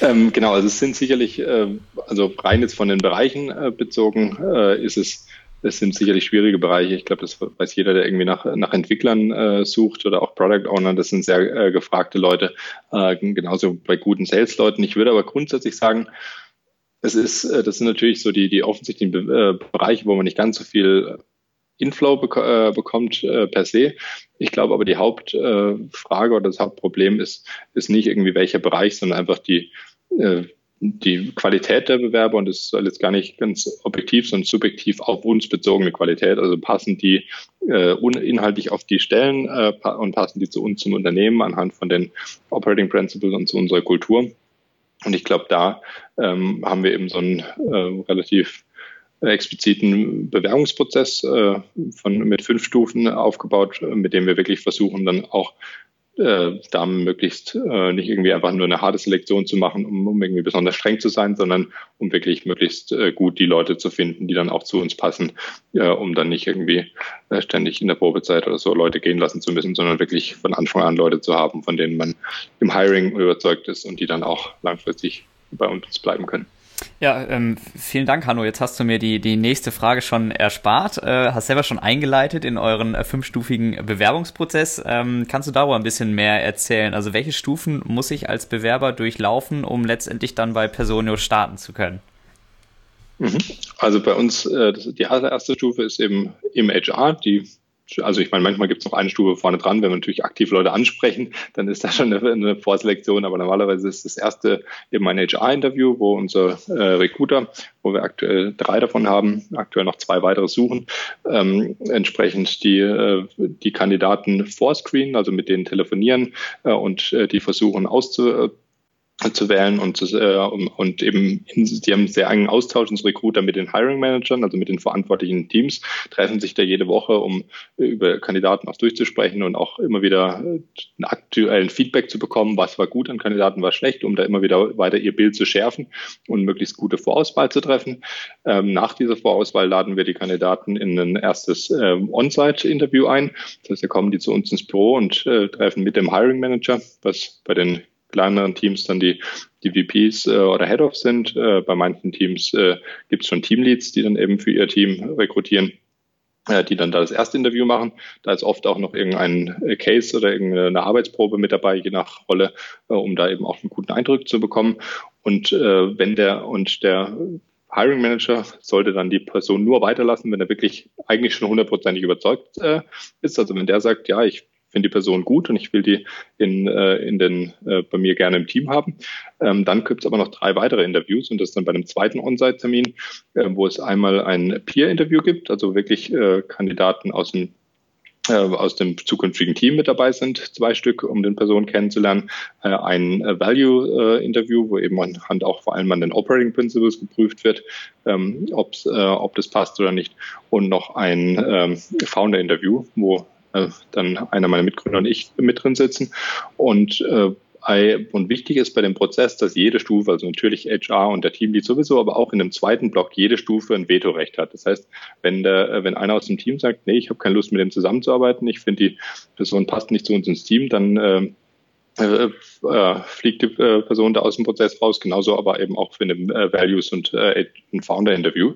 Ähm, genau, also es sind sicherlich, äh, also rein jetzt von den Bereichen äh, bezogen, äh, ist es, es sind sicherlich schwierige Bereiche. Ich glaube, das weiß jeder, der irgendwie nach, nach Entwicklern äh, sucht oder auch Product Owner. Das sind sehr äh, gefragte Leute, äh, genauso bei guten Sales-Leuten. Ich würde aber grundsätzlich sagen, es ist, äh, das sind natürlich so die, die offensichtlichen äh, Bereiche, wo man nicht ganz so viel Inflow bek äh, bekommt äh, per se. Ich glaube aber die Hauptfrage äh, oder das Hauptproblem ist, ist nicht irgendwie welcher Bereich, sondern einfach die, äh, die Qualität der Bewerber und das soll jetzt gar nicht ganz objektiv, sondern subjektiv auf uns bezogene Qualität. Also passen die äh, inhaltlich auf die Stellen äh, und passen die zu uns zum Unternehmen anhand von den Operating Principles und zu unserer Kultur. Und ich glaube, da ähm, haben wir eben so einen äh, relativ expliziten Bewerbungsprozess äh, von, mit fünf Stufen aufgebaut, mit dem wir wirklich versuchen, dann auch äh, da möglichst äh, nicht irgendwie einfach nur eine harte Selektion zu machen, um, um irgendwie besonders streng zu sein, sondern um wirklich möglichst äh, gut die Leute zu finden, die dann auch zu uns passen, äh, um dann nicht irgendwie äh, ständig in der Probezeit oder so Leute gehen lassen zu müssen, sondern wirklich von Anfang an Leute zu haben, von denen man im Hiring überzeugt ist und die dann auch langfristig bei uns bleiben können. Ja, ähm, vielen Dank, Hanno. Jetzt hast du mir die, die nächste Frage schon erspart. Äh, hast selber schon eingeleitet in euren äh, fünfstufigen Bewerbungsprozess. Ähm, kannst du darüber ein bisschen mehr erzählen? Also welche Stufen muss ich als Bewerber durchlaufen, um letztendlich dann bei Personio starten zu können? Mhm. Also bei uns, äh, die allererste Stufe ist eben im HR, die also ich meine, manchmal gibt es noch eine Stufe vorne dran, wenn wir natürlich aktiv Leute ansprechen, dann ist das schon eine, eine Vorselektion, aber normalerweise ist das erste eben ein HR-Interview, wo unser äh, Recruiter, wo wir aktuell drei davon haben, aktuell noch zwei weitere suchen, ähm, entsprechend die, äh, die Kandidaten vorscreenen, also mit denen telefonieren äh, und äh, die versuchen auszu zu wählen und, äh, und eben in, die haben einen sehr engen Austausch, unsere Recruiter mit den Hiring Managern, also mit den verantwortlichen Teams, treffen sich da jede Woche, um über Kandidaten auch durchzusprechen und auch immer wieder einen aktuellen Feedback zu bekommen, was war gut an Kandidaten, was schlecht, um da immer wieder weiter ihr Bild zu schärfen und möglichst gute Vorauswahl zu treffen. Ähm, nach dieser Vorauswahl laden wir die Kandidaten in ein erstes ähm, On-Site-Interview ein. Das heißt, da kommen die zu uns ins Büro und äh, treffen mit dem Hiring Manager, was bei den kleineren Teams dann die, die VPs äh, oder Head-Offs sind. Äh, bei manchen Teams äh, gibt es schon Teamleads, die dann eben für ihr Team rekrutieren äh, die dann da das erste Interview machen. Da ist oft auch noch irgendein äh, Case oder irgendeine Arbeitsprobe mit dabei, je nach Rolle, äh, um da eben auch einen guten Eindruck zu bekommen. Und wenn der und der Hiring Manager sollte dann die Person nur weiterlassen, wenn er wirklich eigentlich schon hundertprozentig überzeugt ist. Also wenn der sagt, ja, ich finde die Person gut und ich will die in, äh, in den, äh, bei mir gerne im Team haben. Ähm, dann gibt es aber noch drei weitere Interviews und das dann bei einem zweiten On-Site-Termin, äh, wo es einmal ein Peer-Interview gibt, also wirklich Kandidaten aus dem aus dem zukünftigen Team mit dabei sind, zwei Stück, um den Personen kennenzulernen. Ein Value-Interview, wo eben anhand auch vor allem an den Operating Principles geprüft wird, ähm, ob's, ob das passt oder nicht. Und noch ein ähm, Founder-Interview, wo äh, dann einer meiner Mitgründer und ich mit drin sitzen. Und äh, und wichtig ist bei dem Prozess, dass jede Stufe, also natürlich HR und der Teamlead sowieso, aber auch in dem zweiten Block jede Stufe ein Vetorecht hat. Das heißt, wenn der, äh, wenn einer aus dem Team sagt, nee, ich habe keine Lust mit dem zusammenzuarbeiten, ich finde die Person passt nicht zu uns ins Team, dann äh, äh, fliegt die Person da aus dem Prozess raus, genauso aber eben auch für ein äh, Values und ein Founder-Interview.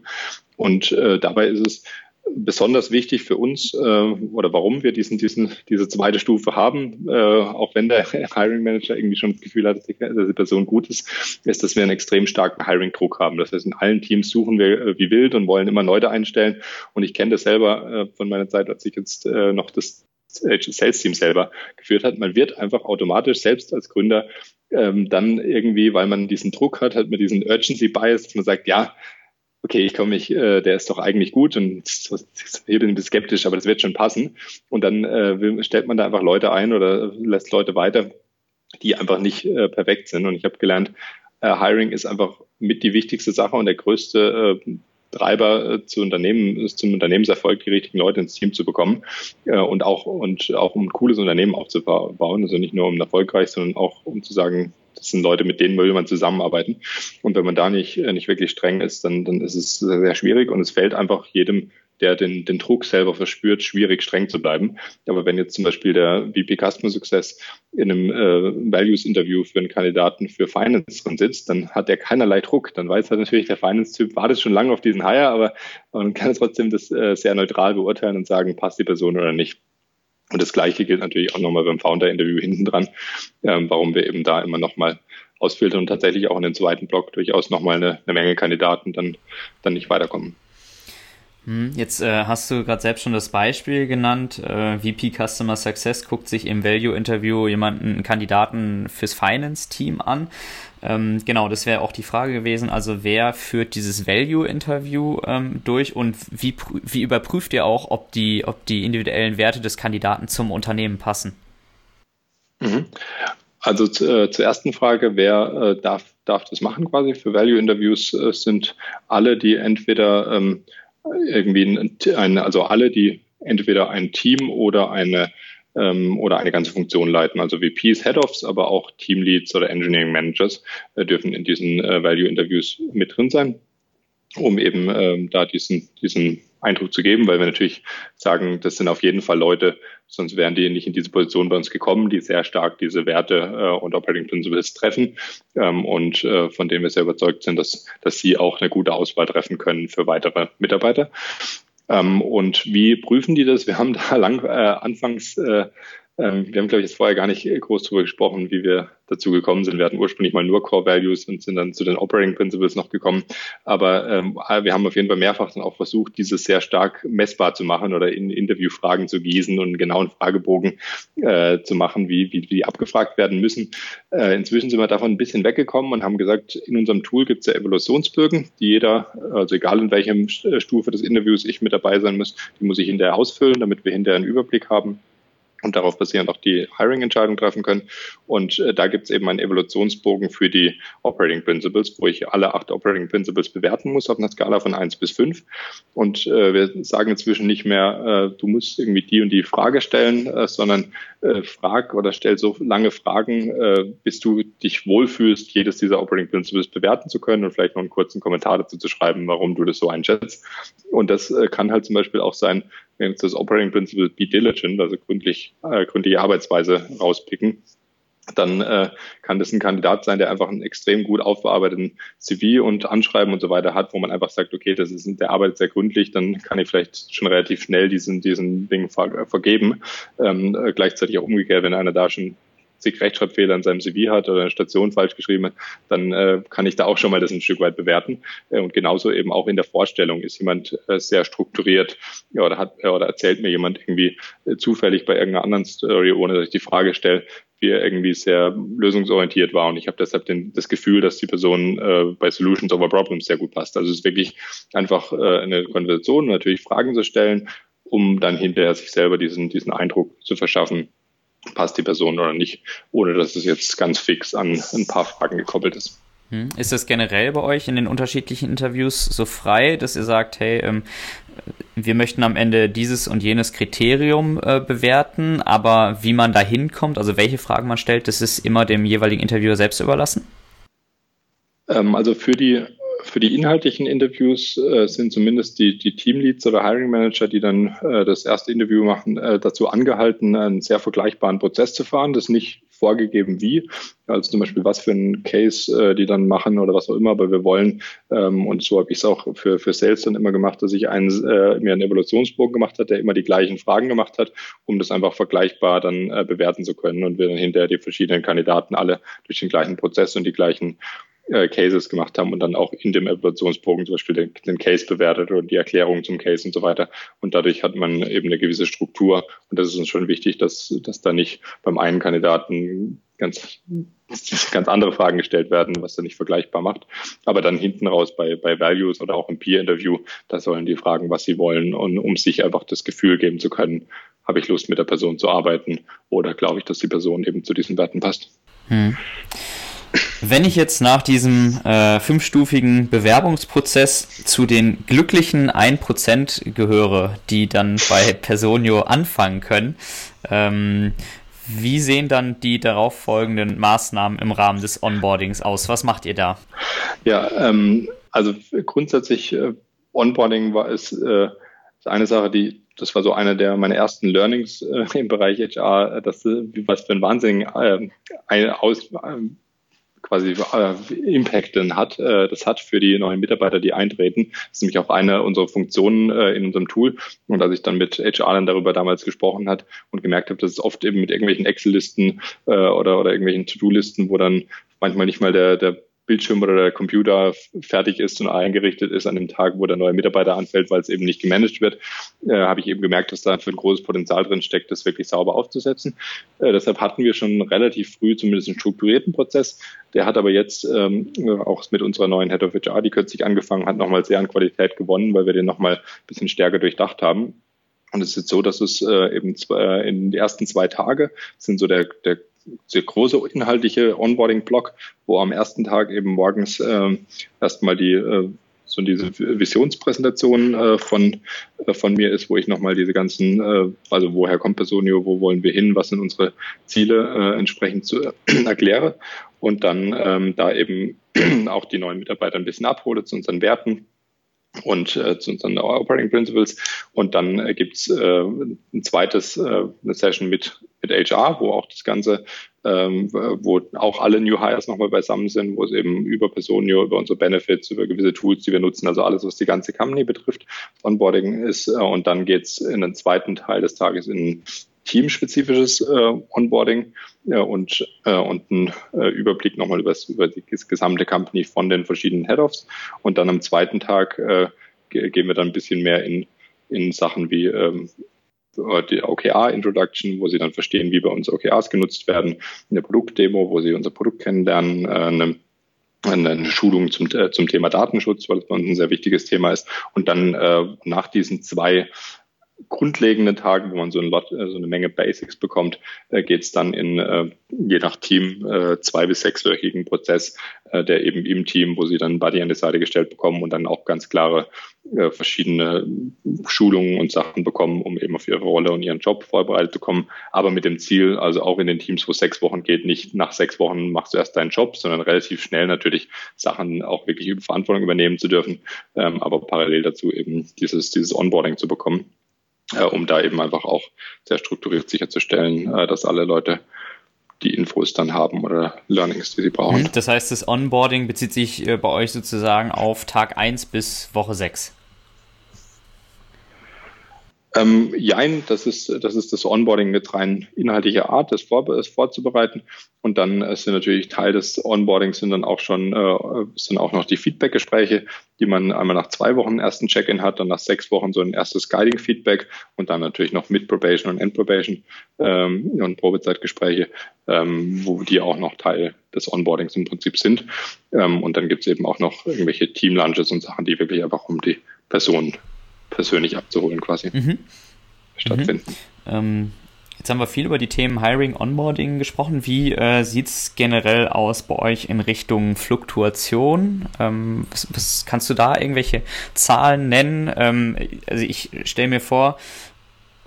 Und dabei ist es besonders wichtig für uns äh, oder warum wir diesen, diesen, diese zweite Stufe haben, äh, auch wenn der Hiring Manager irgendwie schon das Gefühl hat, dass die, Person gut ist, ist, dass wir einen extrem starken Hiring-Druck haben. Das heißt, in allen Teams suchen wir äh, wie wild und wollen immer Leute einstellen. Und ich kenne das selber äh, von meiner Zeit, als ich jetzt äh, noch das Sales-Team selber geführt hat. Man wird einfach automatisch selbst als Gründer ähm, dann irgendwie, weil man diesen Druck hat, hat man diesen Urgency Bias, dass man sagt, ja, okay, ich komme mich, äh, der ist doch eigentlich gut und ich bin ein bisschen skeptisch, aber das wird schon passen. Und dann äh, stellt man da einfach Leute ein oder lässt Leute weiter, die einfach nicht äh, perfekt sind. Und ich habe gelernt, äh, Hiring ist einfach mit die wichtigste Sache und der größte äh, Treiber äh, zu Unternehmen, zum Unternehmenserfolg, die richtigen Leute ins Team zu bekommen äh, und auch und auch um ein cooles Unternehmen aufzubauen. Also nicht nur um erfolgreich, sondern auch um zu sagen, das sind Leute, mit denen will man zusammenarbeiten. Und wenn man da nicht, äh, nicht wirklich streng ist, dann, dann ist es sehr schwierig und es fällt einfach jedem der den, den Druck selber verspürt, schwierig streng zu bleiben. Aber wenn jetzt zum Beispiel der VP Customer Success in einem äh, Values-Interview für einen Kandidaten für Finance drin sitzt, dann hat er keinerlei Druck. Dann weiß er natürlich, der Finance-Typ wartet schon lange auf diesen Hire, aber man kann trotzdem das äh, sehr neutral beurteilen und sagen, passt die Person oder nicht. Und das Gleiche gilt natürlich auch nochmal beim Founder-Interview hinten dran, ähm, warum wir eben da immer nochmal ausfiltern und tatsächlich auch in den zweiten Block durchaus nochmal eine, eine Menge Kandidaten dann, dann nicht weiterkommen. Hm, jetzt äh, hast du gerade selbst schon das Beispiel genannt. Äh, VP Customer Success guckt sich im Value-Interview jemanden, einen Kandidaten fürs Finance-Team an. Ähm, genau, das wäre auch die Frage gewesen. Also wer führt dieses Value-Interview ähm, durch und wie, wie überprüft ihr auch, ob die, ob die individuellen Werte des Kandidaten zum Unternehmen passen? Mhm. Also äh, zur ersten Frage, wer äh, darf, darf das machen quasi? Für Value-Interviews äh, sind alle, die entweder ähm, irgendwie ein, ein, also alle, die entweder ein Team oder eine ähm, oder eine ganze Funktion leiten. Also VPs, Head-Offs, aber auch Teamleads oder Engineering Managers äh, dürfen in diesen äh, Value-Interviews mit drin sein, um eben ähm, da diesen, diesen Eindruck zu geben, weil wir natürlich sagen, das sind auf jeden Fall Leute, sonst wären die nicht in diese Position bei uns gekommen, die sehr stark diese Werte äh, und Operating Principles treffen ähm, und äh, von denen wir sehr überzeugt sind, dass, dass sie auch eine gute Auswahl treffen können für weitere Mitarbeiter. Ähm, und wie prüfen die das? Wir haben da lang äh, anfangs äh, ähm, wir haben, glaube ich, jetzt vorher gar nicht groß darüber gesprochen, wie wir dazu gekommen sind. Wir hatten ursprünglich mal nur Core Values und sind dann zu den Operating Principles noch gekommen. Aber ähm, wir haben auf jeden Fall mehrfach dann auch versucht, dieses sehr stark messbar zu machen oder in Interviewfragen zu gießen und einen genauen Fragebogen äh, zu machen, wie, wie die abgefragt werden müssen. Äh, inzwischen sind wir davon ein bisschen weggekommen und haben gesagt, in unserem Tool gibt es ja Evaluationsbögen, die jeder, also egal in welchem Stufe des Interviews ich mit dabei sein muss, die muss ich hinterher ausfüllen, damit wir hinterher einen Überblick haben und darauf basierend auch die Hiring-Entscheidung treffen können. Und äh, da gibt es eben einen Evaluationsbogen für die Operating Principles, wo ich alle acht Operating Principles bewerten muss auf einer Skala von eins bis fünf. Und äh, wir sagen inzwischen nicht mehr, äh, du musst irgendwie die und die Frage stellen, äh, sondern äh, frag oder stell so lange Fragen, äh, bis du dich wohlfühlst, jedes dieser Operating Principles bewerten zu können und vielleicht noch einen kurzen Kommentar dazu zu schreiben, warum du das so einschätzt. Und das kann halt zum Beispiel auch sein, wenn das Operating Principle Be Diligent, also gründlich, äh, gründliche Arbeitsweise rauspicken, dann äh, kann das ein Kandidat sein, der einfach einen extrem gut aufbearbeiteten CV und Anschreiben und so weiter hat, wo man einfach sagt, okay, das ist, der arbeitet sehr gründlich, dann kann ich vielleicht schon relativ schnell diesen, diesen Ding ver vergeben. Ähm, äh, gleichzeitig auch umgekehrt, wenn einer da schon zig Rechtschreibfehler in seinem CV hat oder eine Station falsch geschrieben hat, dann äh, kann ich da auch schon mal das ein Stück weit bewerten. Äh, und genauso eben auch in der Vorstellung ist jemand äh, sehr strukturiert ja, oder hat oder erzählt mir jemand irgendwie äh, zufällig bei irgendeiner anderen Story, ohne dass ich die Frage stelle, wie er irgendwie sehr lösungsorientiert war. Und ich habe deshalb den, das Gefühl, dass die Person äh, bei Solutions over Problems sehr gut passt. Also es ist wirklich einfach äh, eine Konversation, natürlich Fragen zu stellen, um dann hinterher sich selber diesen, diesen Eindruck zu verschaffen, passt die Person oder nicht, ohne dass es jetzt ganz fix an ein paar Fragen gekoppelt ist. Hm. Ist das generell bei euch in den unterschiedlichen Interviews so frei, dass ihr sagt, hey, ähm, wir möchten am Ende dieses und jenes Kriterium äh, bewerten, aber wie man da hinkommt, also welche Fragen man stellt, das ist immer dem jeweiligen Interviewer selbst überlassen? Ähm, also für die für die inhaltlichen Interviews äh, sind zumindest die, die Teamleads oder Hiring Manager, die dann äh, das erste Interview machen, äh, dazu angehalten, einen sehr vergleichbaren Prozess zu fahren. Das ist nicht vorgegeben wie, also zum Beispiel was für ein Case äh, die dann machen oder was auch immer, aber wir wollen, ähm, und so habe ich es auch für, für Sales dann immer gemacht, dass ich einen, äh, mir einen Evolutionsbogen gemacht hat, der immer die gleichen Fragen gemacht hat, um das einfach vergleichbar dann äh, bewerten zu können und wir dann hinterher die verschiedenen Kandidaten alle durch den gleichen Prozess und die gleichen äh, Cases gemacht haben und dann auch in dem Evaluationsbogen zum Beispiel den, den, Case bewertet und die Erklärung zum Case und so weiter. Und dadurch hat man eben eine gewisse Struktur. Und das ist uns schon wichtig, dass, dass da nicht beim einen Kandidaten ganz, ganz andere Fragen gestellt werden, was da nicht vergleichbar macht. Aber dann hinten raus bei, bei Values oder auch im Peer-Interview, da sollen die fragen, was sie wollen und um sich einfach das Gefühl geben zu können, habe ich Lust mit der Person zu arbeiten oder glaube ich, dass die Person eben zu diesen Werten passt. Hm. Wenn ich jetzt nach diesem äh, fünfstufigen Bewerbungsprozess zu den glücklichen 1% gehöre, die dann bei Personio anfangen können, ähm, wie sehen dann die darauffolgenden Maßnahmen im Rahmen des Onboardings aus? Was macht ihr da? Ja, ähm, also grundsätzlich äh, Onboarding war es äh, eine Sache, die das war so einer der meiner ersten Learnings äh, im Bereich HR, dass äh, was für ein Wahnsinn äh, aus, quasi äh, Impact denn hat, äh, das hat für die neuen Mitarbeiter, die eintreten. Das ist nämlich auch eine unserer Funktionen äh, in unserem Tool. Und als ich dann mit HR dann darüber damals gesprochen hat und gemerkt habe, dass es oft eben mit irgendwelchen Excel-Listen äh, oder, oder irgendwelchen To-Do-Listen, wo dann manchmal nicht mal der, der Bildschirm oder der Computer fertig ist und eingerichtet ist an dem Tag, wo der neue Mitarbeiter anfällt, weil es eben nicht gemanagt wird, äh, habe ich eben gemerkt, dass da für ein großes Potenzial drin steckt, das wirklich sauber aufzusetzen. Äh, deshalb hatten wir schon relativ früh zumindest einen strukturierten Prozess. Der hat aber jetzt ähm, auch mit unserer neuen Head of HR, die kürzlich angefangen hat, nochmal sehr an Qualität gewonnen, weil wir den nochmal ein bisschen stärker durchdacht haben. Und es ist jetzt so, dass es äh, eben zwei, in den ersten zwei Tage sind so der, der sehr große inhaltliche Onboarding-Block, wo am ersten Tag eben morgens äh, erstmal die äh, so diese Visionspräsentation äh, von, äh, von mir ist, wo ich nochmal diese ganzen, äh, also woher kommt Personio, wo wollen wir hin, was sind unsere Ziele äh, entsprechend zu, äh, erkläre und dann ähm, da eben auch die neuen Mitarbeiter ein bisschen abhole zu unseren Werten und äh, zu unseren Operating Principles. Und dann äh, gibt's äh, ein zweites, äh, eine Session mit, mit HR, wo auch das Ganze, ähm, wo auch alle New Hires nochmal beisammen sind, wo es eben über Personio, über unsere Benefits, über gewisse Tools, die wir nutzen, also alles, was die ganze Company betrifft, Onboarding ist. Äh, und dann geht's in den zweiten Teil des Tages in teamspezifisches äh, Onboarding äh, und, äh, und ein äh, Überblick nochmal über, das, gesamte Company von den verschiedenen Head-Offs. Und dann am zweiten Tag äh, gehen wir dann ein bisschen mehr in, in Sachen wie ähm, die OKR-Introduction, wo sie dann verstehen, wie bei uns OKRs genutzt werden, eine Produktdemo, wo sie unser Produkt kennenlernen, äh, eine eine Schulung zum, äh, zum Thema Datenschutz, weil das bei uns ein sehr wichtiges Thema ist. Und dann äh, nach diesen zwei grundlegenden Tagen, wo man so, ein Lot, äh, so eine Menge Basics bekommt, äh, geht es dann in äh, je nach Team äh, zwei bis sechswöchigen Prozess, äh, der eben im Team, wo sie dann Buddy an die Seite gestellt bekommen und dann auch ganz klare äh, verschiedene Schulungen und Sachen bekommen, um eben auf ihre Rolle und ihren Job vorbereitet zu kommen. Aber mit dem Ziel, also auch in den Teams, wo sechs Wochen geht, nicht nach sechs Wochen machst du erst deinen Job, sondern relativ schnell natürlich Sachen auch wirklich über Verantwortung übernehmen zu dürfen, ähm, aber parallel dazu eben dieses, dieses Onboarding zu bekommen äh, um da eben einfach auch sehr strukturiert sicherzustellen, äh, dass alle Leute die Infos dann haben oder Learnings, die sie brauchen. Mhm. Das heißt, das Onboarding bezieht sich äh, bei euch sozusagen auf Tag 1 bis Woche 6. Ähm, jein, das ist, das ist das Onboarding mit rein inhaltlicher Art, das, vor, das vorzubereiten. Und dann äh, sind natürlich Teil des Onboardings sind dann auch schon, äh, sind auch noch die Feedback-Gespräche, die man einmal nach zwei Wochen einen ersten Check-in hat, dann nach sechs Wochen so ein erstes Guiding-Feedback und dann natürlich noch mit Probation und End-Probation ähm, und Probezeitgespräche, ähm, wo die auch noch Teil des Onboardings im Prinzip sind. Ähm, und dann gibt es eben auch noch irgendwelche Team-Lunches und Sachen, die wirklich einfach um die Person persönlich abzuholen quasi mhm. stattfinden. Mhm. Ähm, jetzt haben wir viel über die Themen Hiring, Onboarding gesprochen. Wie äh, sieht es generell aus bei euch in Richtung Fluktuation? Ähm, was, was, kannst du da irgendwelche Zahlen nennen? Ähm, also ich stelle mir vor,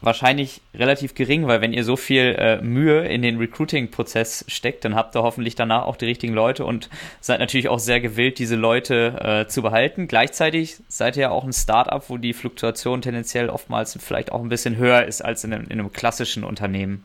wahrscheinlich relativ gering, weil wenn ihr so viel äh, Mühe in den Recruiting-Prozess steckt, dann habt ihr hoffentlich danach auch die richtigen Leute und seid natürlich auch sehr gewillt, diese Leute äh, zu behalten. Gleichzeitig seid ihr ja auch ein Startup, wo die Fluktuation tendenziell oftmals vielleicht auch ein bisschen höher ist als in einem, in einem klassischen Unternehmen.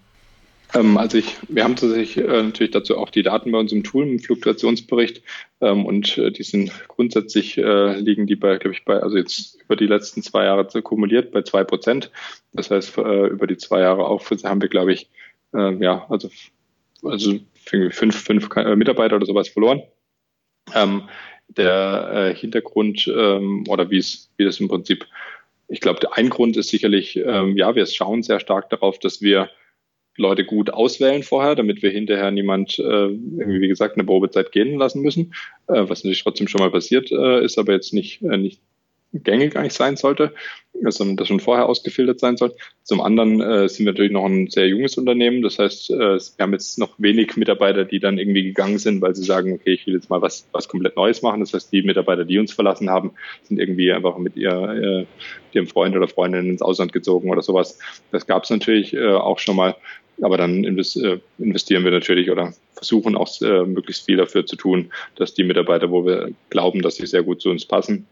Ähm, also ich, wir haben tatsächlich äh, natürlich dazu auch die Daten bei uns im Tool, im Fluktuationsbericht. Ähm, und äh, die sind grundsätzlich äh, liegen die bei, glaube ich, bei, also jetzt über die letzten zwei Jahre kumuliert bei zwei Prozent. Das heißt, äh, über die zwei Jahre auch haben wir, glaube ich, äh, ja, also, also fünf, fünf äh, Mitarbeiter oder sowas verloren. Ähm, der äh, Hintergrund ähm, oder wie es, wie das im Prinzip, ich glaube, ein Grund ist sicherlich, ähm, ja, wir schauen sehr stark darauf, dass wir Leute gut auswählen vorher, damit wir hinterher niemand äh, irgendwie, wie gesagt, eine Probezeit gehen lassen müssen, äh, was natürlich trotzdem schon mal passiert äh, ist, aber jetzt nicht, äh, nicht gängig eigentlich sein sollte, sondern das schon vorher ausgefiltert sein soll. Zum anderen äh, sind wir natürlich noch ein sehr junges Unternehmen. Das heißt, äh, wir haben jetzt noch wenig Mitarbeiter, die dann irgendwie gegangen sind, weil sie sagen, okay, ich will jetzt mal was, was komplett Neues machen. Das heißt, die Mitarbeiter, die uns verlassen haben, sind irgendwie einfach mit ihr, äh, ihrem Freund oder Freundin ins Ausland gezogen oder sowas. Das gab es natürlich äh, auch schon mal. Aber dann äh, investieren wir natürlich oder versuchen auch äh, möglichst viel dafür zu tun, dass die Mitarbeiter, wo wir glauben, dass sie sehr gut zu uns passen,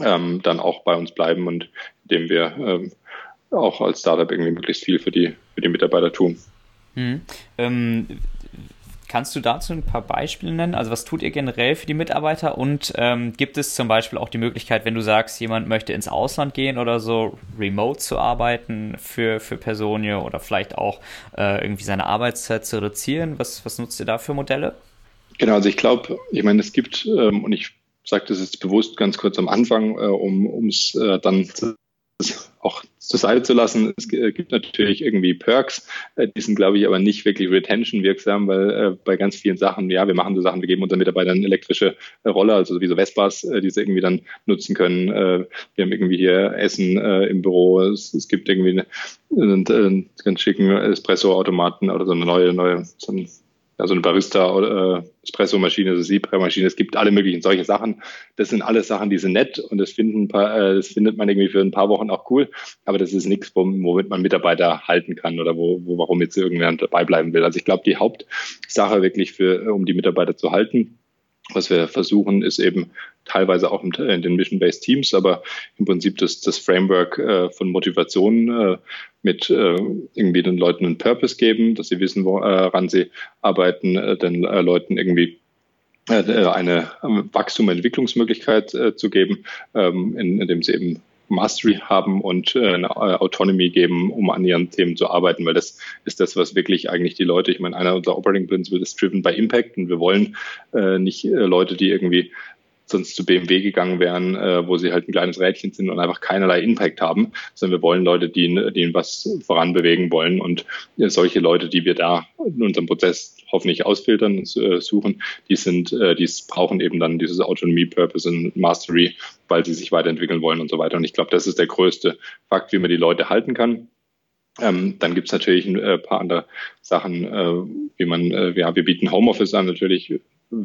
ähm, dann auch bei uns bleiben und indem wir ähm, auch als Startup irgendwie möglichst viel für die, für die Mitarbeiter tun. Hm. Ähm, kannst du dazu ein paar Beispiele nennen? Also was tut ihr generell für die Mitarbeiter und ähm, gibt es zum Beispiel auch die Möglichkeit, wenn du sagst, jemand möchte ins Ausland gehen oder so, remote zu arbeiten für, für Personio oder vielleicht auch äh, irgendwie seine Arbeitszeit zu reduzieren? Was, was nutzt ihr da für Modelle? Genau, also ich glaube, ich meine, es gibt, ähm, und ich sage das jetzt bewusst ganz kurz am Anfang, äh, um es äh, dann zu, auch zur Seite zu lassen. Es gibt natürlich irgendwie Perks, äh, die sind, glaube ich, aber nicht wirklich retention wirksam, weil äh, bei ganz vielen Sachen, ja, wir machen so Sachen, wir geben unseren Mitarbeitern elektrische äh, Rolle, also wie so Vespas, äh, die sie irgendwie dann nutzen können. Äh, wir haben irgendwie hier Essen äh, im Büro, es, gibt irgendwie einen ganz schicken Espresso-Automaten oder so eine neue, neue so ein also eine Barista äh, Espresso-Maschine, also Siebra-Maschine, es gibt alle möglichen solche Sachen. Das sind alles Sachen, die sind nett und das finden äh, das findet man irgendwie für ein paar Wochen auch cool, aber das ist nichts, womit man Mitarbeiter halten kann oder wo, wo warum jetzt irgendjemand dabei bleiben will. Also ich glaube, die Hauptsache wirklich für, um die Mitarbeiter zu halten, was wir versuchen, ist eben teilweise auch in den Mission-Based Teams, aber im Prinzip das, das Framework äh, von Motivation äh, mit äh, irgendwie den Leuten einen Purpose geben, dass sie wissen, woran sie arbeiten, äh, den äh, Leuten irgendwie äh, eine Wachstum- und Entwicklungsmöglichkeit zu geben, ähm, indem sie eben Mastery haben und äh, eine äh, Autonomy geben, um an ihren Themen zu arbeiten, weil das ist das, was wirklich eigentlich die Leute, ich meine, einer unserer Operating Principles ist driven by Impact und wir wollen äh, nicht äh, Leute, die irgendwie sonst zu BMW gegangen wären, äh, wo sie halt ein kleines Rädchen sind und einfach keinerlei Impact haben, sondern wir wollen Leute, die, die was voranbewegen wollen und äh, solche Leute, die wir da in unserem Prozess hoffentlich ausfiltern und äh, suchen, die sind, äh, die brauchen eben dann dieses Autonomie, Purpose und Mastery, weil sie sich weiterentwickeln wollen und so weiter. Und ich glaube, das ist der größte Fakt, wie man die Leute halten kann. Ähm, dann gibt's natürlich ein äh, paar andere Sachen, äh, wie man, äh, ja, wir bieten Homeoffice an, natürlich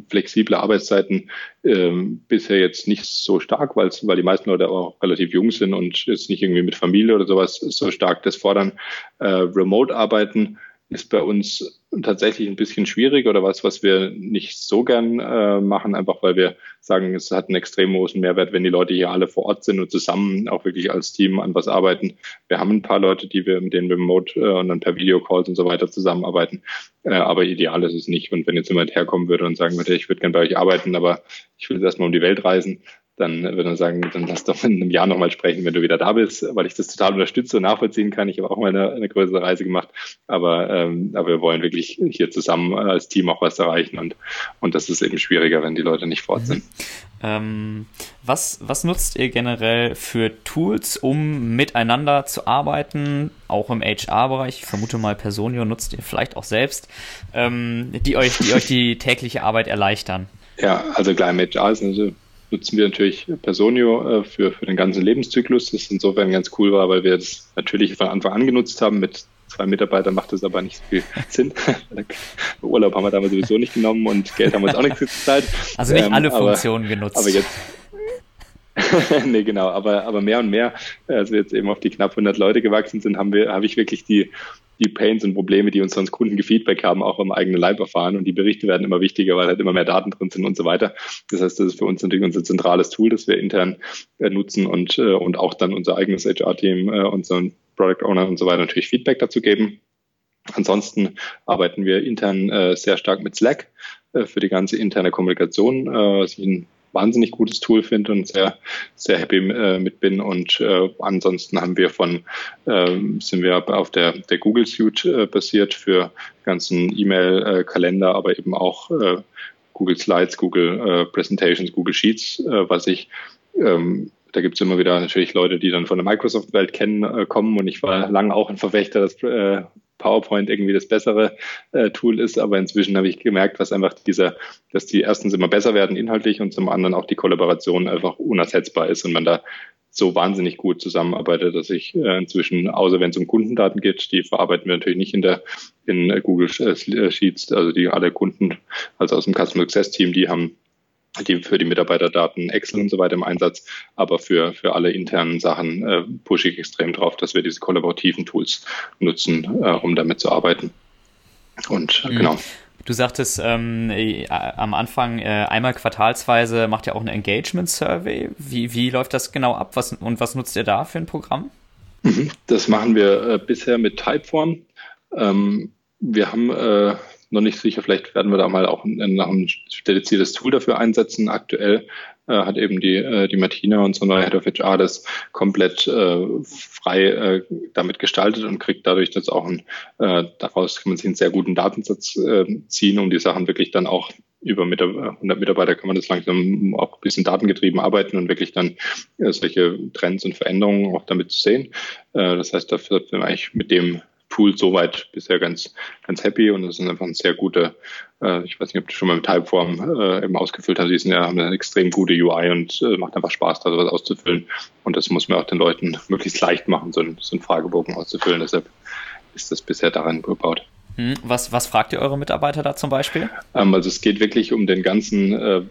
flexible Arbeitszeiten ähm, bisher jetzt nicht so stark, weil die meisten Leute auch relativ jung sind und jetzt nicht irgendwie mit Familie oder sowas so stark das fordern. Äh, Remote-Arbeiten ist bei uns tatsächlich ein bisschen schwierig oder was, was wir nicht so gern äh, machen, einfach weil wir sagen, es hat einen extrem großen Mehrwert, wenn die Leute hier alle vor Ort sind und zusammen auch wirklich als Team an was arbeiten. Wir haben ein paar Leute, die wir mit denen remote äh, und dann per Videocalls und so weiter zusammenarbeiten, äh, aber ideal ist es nicht. Und wenn jetzt jemand herkommen würde und sagen würde, ich würde gern bei euch arbeiten, aber ich will jetzt erstmal um die Welt reisen, dann würde man sagen, dann lass doch in einem Jahr nochmal sprechen, wenn du wieder da bist, weil ich das total unterstütze und nachvollziehen kann. Ich habe auch mal eine, eine größere Reise gemacht, aber, ähm, aber wir wollen wirklich hier zusammen als Team auch was erreichen und, und das ist eben schwieriger, wenn die Leute nicht fort sind. Ähm, was, was nutzt ihr generell für Tools, um miteinander zu arbeiten, auch im HR-Bereich? Ich vermute mal, Personio nutzt ihr vielleicht auch selbst, ähm, die, euch, die euch die tägliche Arbeit erleichtern. Ja, also klar, im HR ist natürlich nutzen wir natürlich Personio äh, für, für den ganzen Lebenszyklus. Das insofern ganz cool war, weil wir es natürlich von Anfang an genutzt haben. Mit zwei Mitarbeitern macht das aber nicht so viel Sinn. Urlaub haben wir damals sowieso nicht genommen und Geld haben wir uns auch nicht gezahlt. Also nicht ähm, alle Funktionen aber, genutzt. Aber jetzt, nee, genau, aber, aber mehr und mehr, als wir jetzt eben auf die knapp 100 Leute gewachsen sind, haben wir, habe ich wirklich die, die Pains und Probleme, die uns sonst Kunden gefeedback haben, auch im eigenen Leib erfahren. Und die Berichte werden immer wichtiger, weil halt immer mehr Daten drin sind und so weiter. Das heißt, das ist für uns natürlich unser zentrales Tool, das wir intern äh, nutzen und, äh, und auch dann unser eigenes HR-Team, äh, unseren Product Owner und so weiter natürlich Feedback dazu geben. Ansonsten arbeiten wir intern äh, sehr stark mit Slack äh, für die ganze interne Kommunikation, äh, was ich ein wahnsinnig gutes Tool finde und sehr, sehr happy äh, mit bin. Und äh, ansonsten haben wir von, äh, sind wir auf der, der Google Suite äh, basiert für ganzen E-Mail-Kalender, aber eben auch äh, Google Slides, Google äh, Presentations, Google Sheets, äh, was ich ähm, da gibt es immer wieder natürlich Leute, die dann von der Microsoft-Welt kennen, äh, kommen und ich war lange auch ein Verfechter des äh, PowerPoint irgendwie das bessere äh, Tool ist, aber inzwischen habe ich gemerkt, was einfach dieser, dass die erstens immer besser werden inhaltlich und zum anderen auch die Kollaboration einfach unersetzbar ist und man da so wahnsinnig gut zusammenarbeitet, dass ich äh, inzwischen, außer wenn es um Kundendaten geht, die verarbeiten wir natürlich nicht in der in Google Sheets, also die alle Kunden, also aus dem Customer Success Team, die haben die für die Mitarbeiterdaten Excel und so weiter im Einsatz, aber für, für alle internen Sachen äh, pushe ich extrem drauf, dass wir diese kollaborativen Tools nutzen, äh, um damit zu arbeiten. Und äh, mhm. genau. Du sagtest ähm, äh, am Anfang, äh, einmal quartalsweise macht ihr auch eine Engagement Survey. Wie, wie läuft das genau ab was, und was nutzt ihr da für ein Programm? Mhm. Das machen wir äh, bisher mit Typeform. Ähm, wir haben äh, noch nicht sicher. Vielleicht werden wir da mal auch ein, ein dediziertes Tool dafür einsetzen. Aktuell äh, hat eben die, äh, die Martina, unsere neue Head of HR, das komplett äh, frei äh, damit gestaltet und kriegt dadurch jetzt auch ein, äh, daraus kann man sich einen sehr guten Datensatz äh, ziehen, um die Sachen wirklich dann auch über 100 Mitarbeiter kann man das langsam auch ein bisschen datengetrieben arbeiten und wirklich dann äh, solche Trends und Veränderungen auch damit zu sehen. Äh, das heißt, dafür sind wir eigentlich mit dem Tool soweit bisher ganz, ganz happy und das ist einfach ein sehr guter, äh, ich weiß nicht, ob du schon mal mit Typeform äh, eben ausgefüllt hast, die sind ja, haben eine extrem gute UI und äh, macht einfach Spaß, da sowas auszufüllen. Und das muss man auch den Leuten möglichst leicht machen, so, ein, so einen Fragebogen auszufüllen. Deshalb ist das bisher daran gebaut. Hm, was, was fragt ihr eure Mitarbeiter da zum Beispiel? Ähm, also es geht wirklich um den ganzen äh,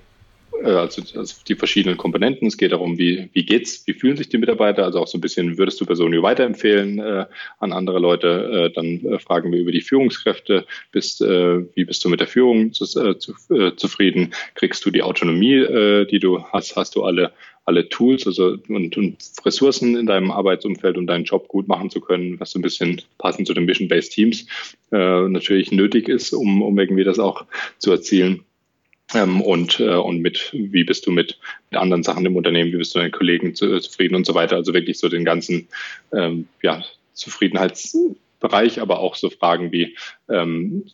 also, also die verschiedenen Komponenten. Es geht darum, wie, wie geht's, wie fühlen sich die Mitarbeiter, also auch so ein bisschen, würdest du Personio weiterempfehlen äh, an andere Leute? Äh, dann äh, fragen wir über die Führungskräfte, bist, äh, wie bist du mit der Führung zu, äh, zu, äh, zufrieden? Kriegst du die Autonomie, äh, die du hast? Hast du alle alle Tools also und, und Ressourcen in deinem Arbeitsumfeld, um deinen Job gut machen zu können, was so ein bisschen passend zu den Mission-Based Teams äh, natürlich nötig ist, um, um irgendwie das auch zu erzielen. Ähm, und, äh, und mit, wie bist du mit, mit anderen Sachen im Unternehmen, wie bist du deinen Kollegen zu, äh, zufrieden und so weiter. Also wirklich so den ganzen ähm, ja, Zufriedenheitsbereich, aber auch so Fragen wie, ähm,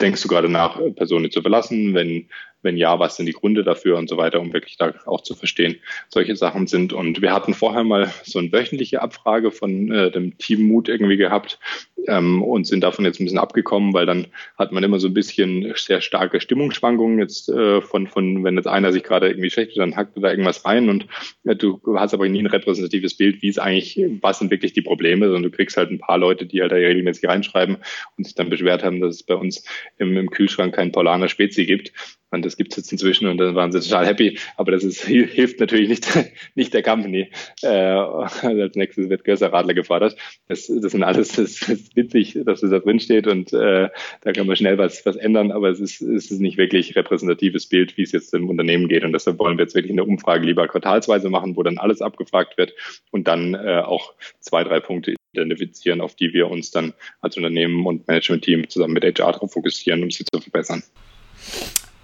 denkst du gerade nach, Personen zu verlassen? Wenn, wenn ja, was sind die Gründe dafür und so weiter, um wirklich da auch zu verstehen, solche Sachen sind. Und wir hatten vorher mal so eine wöchentliche Abfrage von äh, dem Team Mut irgendwie gehabt ähm, und sind davon jetzt ein bisschen abgekommen, weil dann hat man immer so ein bisschen sehr starke Stimmungsschwankungen jetzt äh, von, von, wenn jetzt einer sich gerade irgendwie schlecht dann hackt du da irgendwas rein und äh, du hast aber nie ein repräsentatives Bild, wie es eigentlich, was sind wirklich die Probleme, sondern du kriegst halt ein paar Leute, die halt da regelmäßig reinschreiben und sich dann beschwert haben, dass es bei uns im, im Kühlschrank kein Paulaner Spezi gibt. Und das gibt's jetzt inzwischen und dann waren sie total happy. Aber das ist, hilft natürlich nicht, nicht der Company. Äh, als nächstes wird Gösser Radler gefordert. Das, das sind alles, das ist witzig, dass das da drin steht und äh, da kann man schnell was, was ändern, aber es ist, es ist nicht wirklich repräsentatives Bild, wie es jetzt im Unternehmen geht. Und deshalb wollen wir jetzt wirklich eine Umfrage lieber quartalsweise machen, wo dann alles abgefragt wird und dann äh, auch zwei, drei Punkte identifizieren, auf die wir uns dann als Unternehmen und Management-Team zusammen mit HR darauf fokussieren, um sie zu verbessern.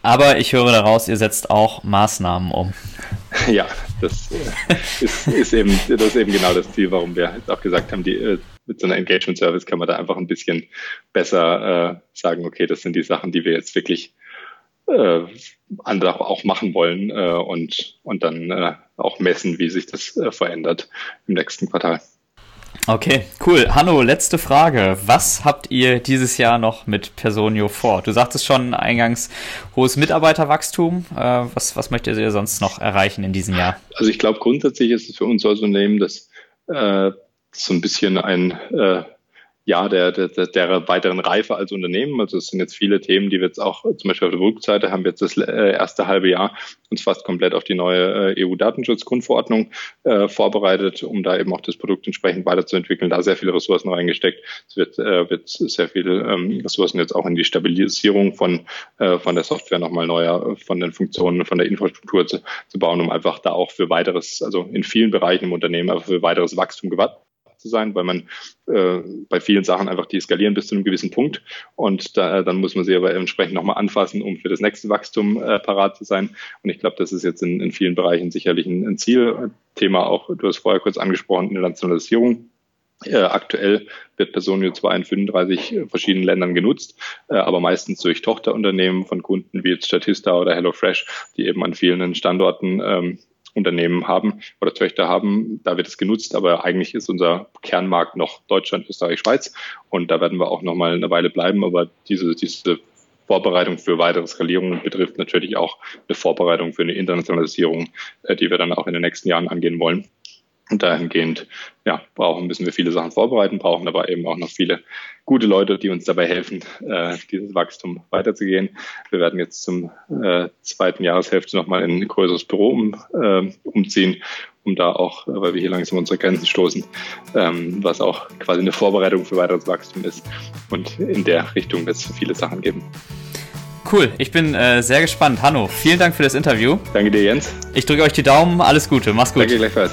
Aber ich höre daraus, ihr setzt auch Maßnahmen um. Ja, das äh, ist, ist, eben, das ist eben genau das Ziel, warum wir jetzt auch gesagt haben, die, äh, mit so einer Engagement Service kann man da einfach ein bisschen besser äh, sagen, okay, das sind die Sachen, die wir jetzt wirklich äh, andere auch machen wollen äh, und, und dann äh, auch messen, wie sich das äh, verändert im nächsten Quartal. Okay, cool. Hanno, letzte Frage. Was habt ihr dieses Jahr noch mit Personio vor? Du sagtest schon eingangs hohes Mitarbeiterwachstum. Äh, was, was möchtet ihr sonst noch erreichen in diesem Jahr? Also ich glaube, grundsätzlich ist es für uns als Unternehmen, dass äh, so ein bisschen ein äh, ja, der, der, der weiteren Reife als Unternehmen. Also es sind jetzt viele Themen, die wir jetzt auch, zum Beispiel auf der Rückseite haben wir jetzt das äh, erste halbe Jahr uns fast komplett auf die neue äh, EU-Datenschutzgrundverordnung äh, vorbereitet, um da eben auch das Produkt entsprechend weiterzuentwickeln, da sehr viele Ressourcen reingesteckt. Es wird, äh, wird sehr viele ähm, Ressourcen jetzt auch in die Stabilisierung von, äh, von der Software nochmal neuer, von den Funktionen, von der Infrastruktur zu, zu bauen, um einfach da auch für weiteres, also in vielen Bereichen im Unternehmen, aber für weiteres Wachstum gewartet zu sein, weil man äh, bei vielen Sachen einfach die skalieren bis zu einem gewissen Punkt und da, dann muss man sie aber entsprechend nochmal anfassen, um für das nächste Wachstum äh, parat zu sein. Und ich glaube, das ist jetzt in, in vielen Bereichen sicherlich ein, ein Zielthema. Auch du hast vorher kurz angesprochen, Internationalisierung. Äh, aktuell wird Personio zwar in 35 verschiedenen Ländern genutzt, äh, aber meistens durch Tochterunternehmen von Kunden wie jetzt Statista oder HelloFresh, die eben an vielen Standorten ähm, Unternehmen haben oder Töchter haben, da wird es genutzt, aber eigentlich ist unser Kernmarkt noch Deutschland, Österreich, Schweiz und da werden wir auch noch mal eine Weile bleiben, aber diese, diese Vorbereitung für weitere Skalierungen betrifft natürlich auch eine Vorbereitung für eine Internationalisierung, äh, die wir dann auch in den nächsten Jahren angehen wollen. Und dahingehend, ja, brauchen, müssen wir viele Sachen vorbereiten, brauchen aber eben auch noch viele gute Leute, die uns dabei helfen, äh, dieses Wachstum weiterzugehen. Wir werden jetzt zum äh, zweiten Jahreshälfte nochmal in ein größeres Büro um, äh, umziehen, um da auch, weil wir hier langsam unsere Grenzen stoßen, ähm, was auch quasi eine Vorbereitung für weiteres Wachstum ist. Und in der Richtung wird es viele Sachen geben. Cool, ich bin äh, sehr gespannt. Hanno, vielen Dank für das Interview. Danke dir, Jens. Ich drücke euch die Daumen. Alles Gute. Mach's gut. Danke gleichfalls.